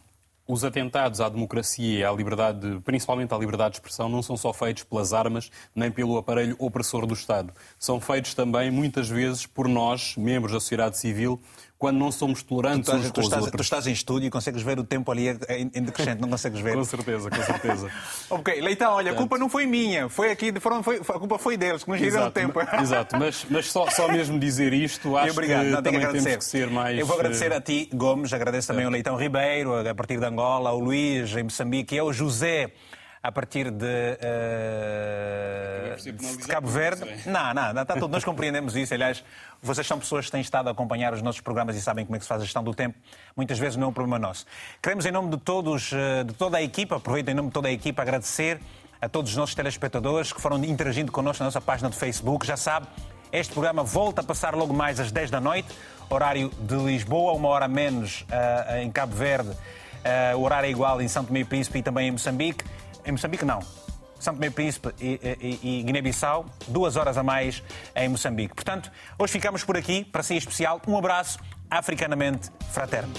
os atentados à democracia e à liberdade, principalmente à liberdade de expressão, não são só feitos pelas armas nem pelo aparelho opressor do Estado. São feitos também, muitas vezes, por nós, membros da sociedade civil, quando não somos tolerantes tu estás, uns com os estás, outros. Tu estás em estúdio e consegues ver o tempo ali em decrescente, não consegues ver? com certeza, com certeza. <laughs> ok, Leitão, olha, a culpa não foi minha, foi aqui, foram, foi, a culpa foi deles, que nos giram o tempo. Exato, mas, mas só, só mesmo dizer isto, <laughs> acho obrigado, que não, também que temos que ser mais... Eu vou agradecer a ti, Gomes, agradeço também ao Leitão Ribeiro, a partir de Angola, ao Luís, em Moçambique, e ao José a partir de, uh, de Cabo Verde. Não, não, não, está tudo. Nós <laughs> compreendemos isso. Aliás, vocês são pessoas que têm estado a acompanhar os nossos programas e sabem como é que se faz a gestão do tempo. Muitas vezes não é um problema nosso. Queremos, em nome de todos, de toda a equipa, aproveito em nome de toda a equipa, agradecer a todos os nossos telespectadores que foram interagindo connosco na nossa página do Facebook. Já sabe, este programa volta a passar logo mais às 10 da noite, horário de Lisboa, uma hora menos uh, em Cabo Verde. Uh, o horário é igual em São Tomé e Príncipe e também em Moçambique. Em Moçambique, não. São Tomé e Príncipe e, e, e Guiné-Bissau, duas horas a mais em Moçambique. Portanto, hoje ficamos por aqui, para ser especial. Um abraço africanamente fraterno.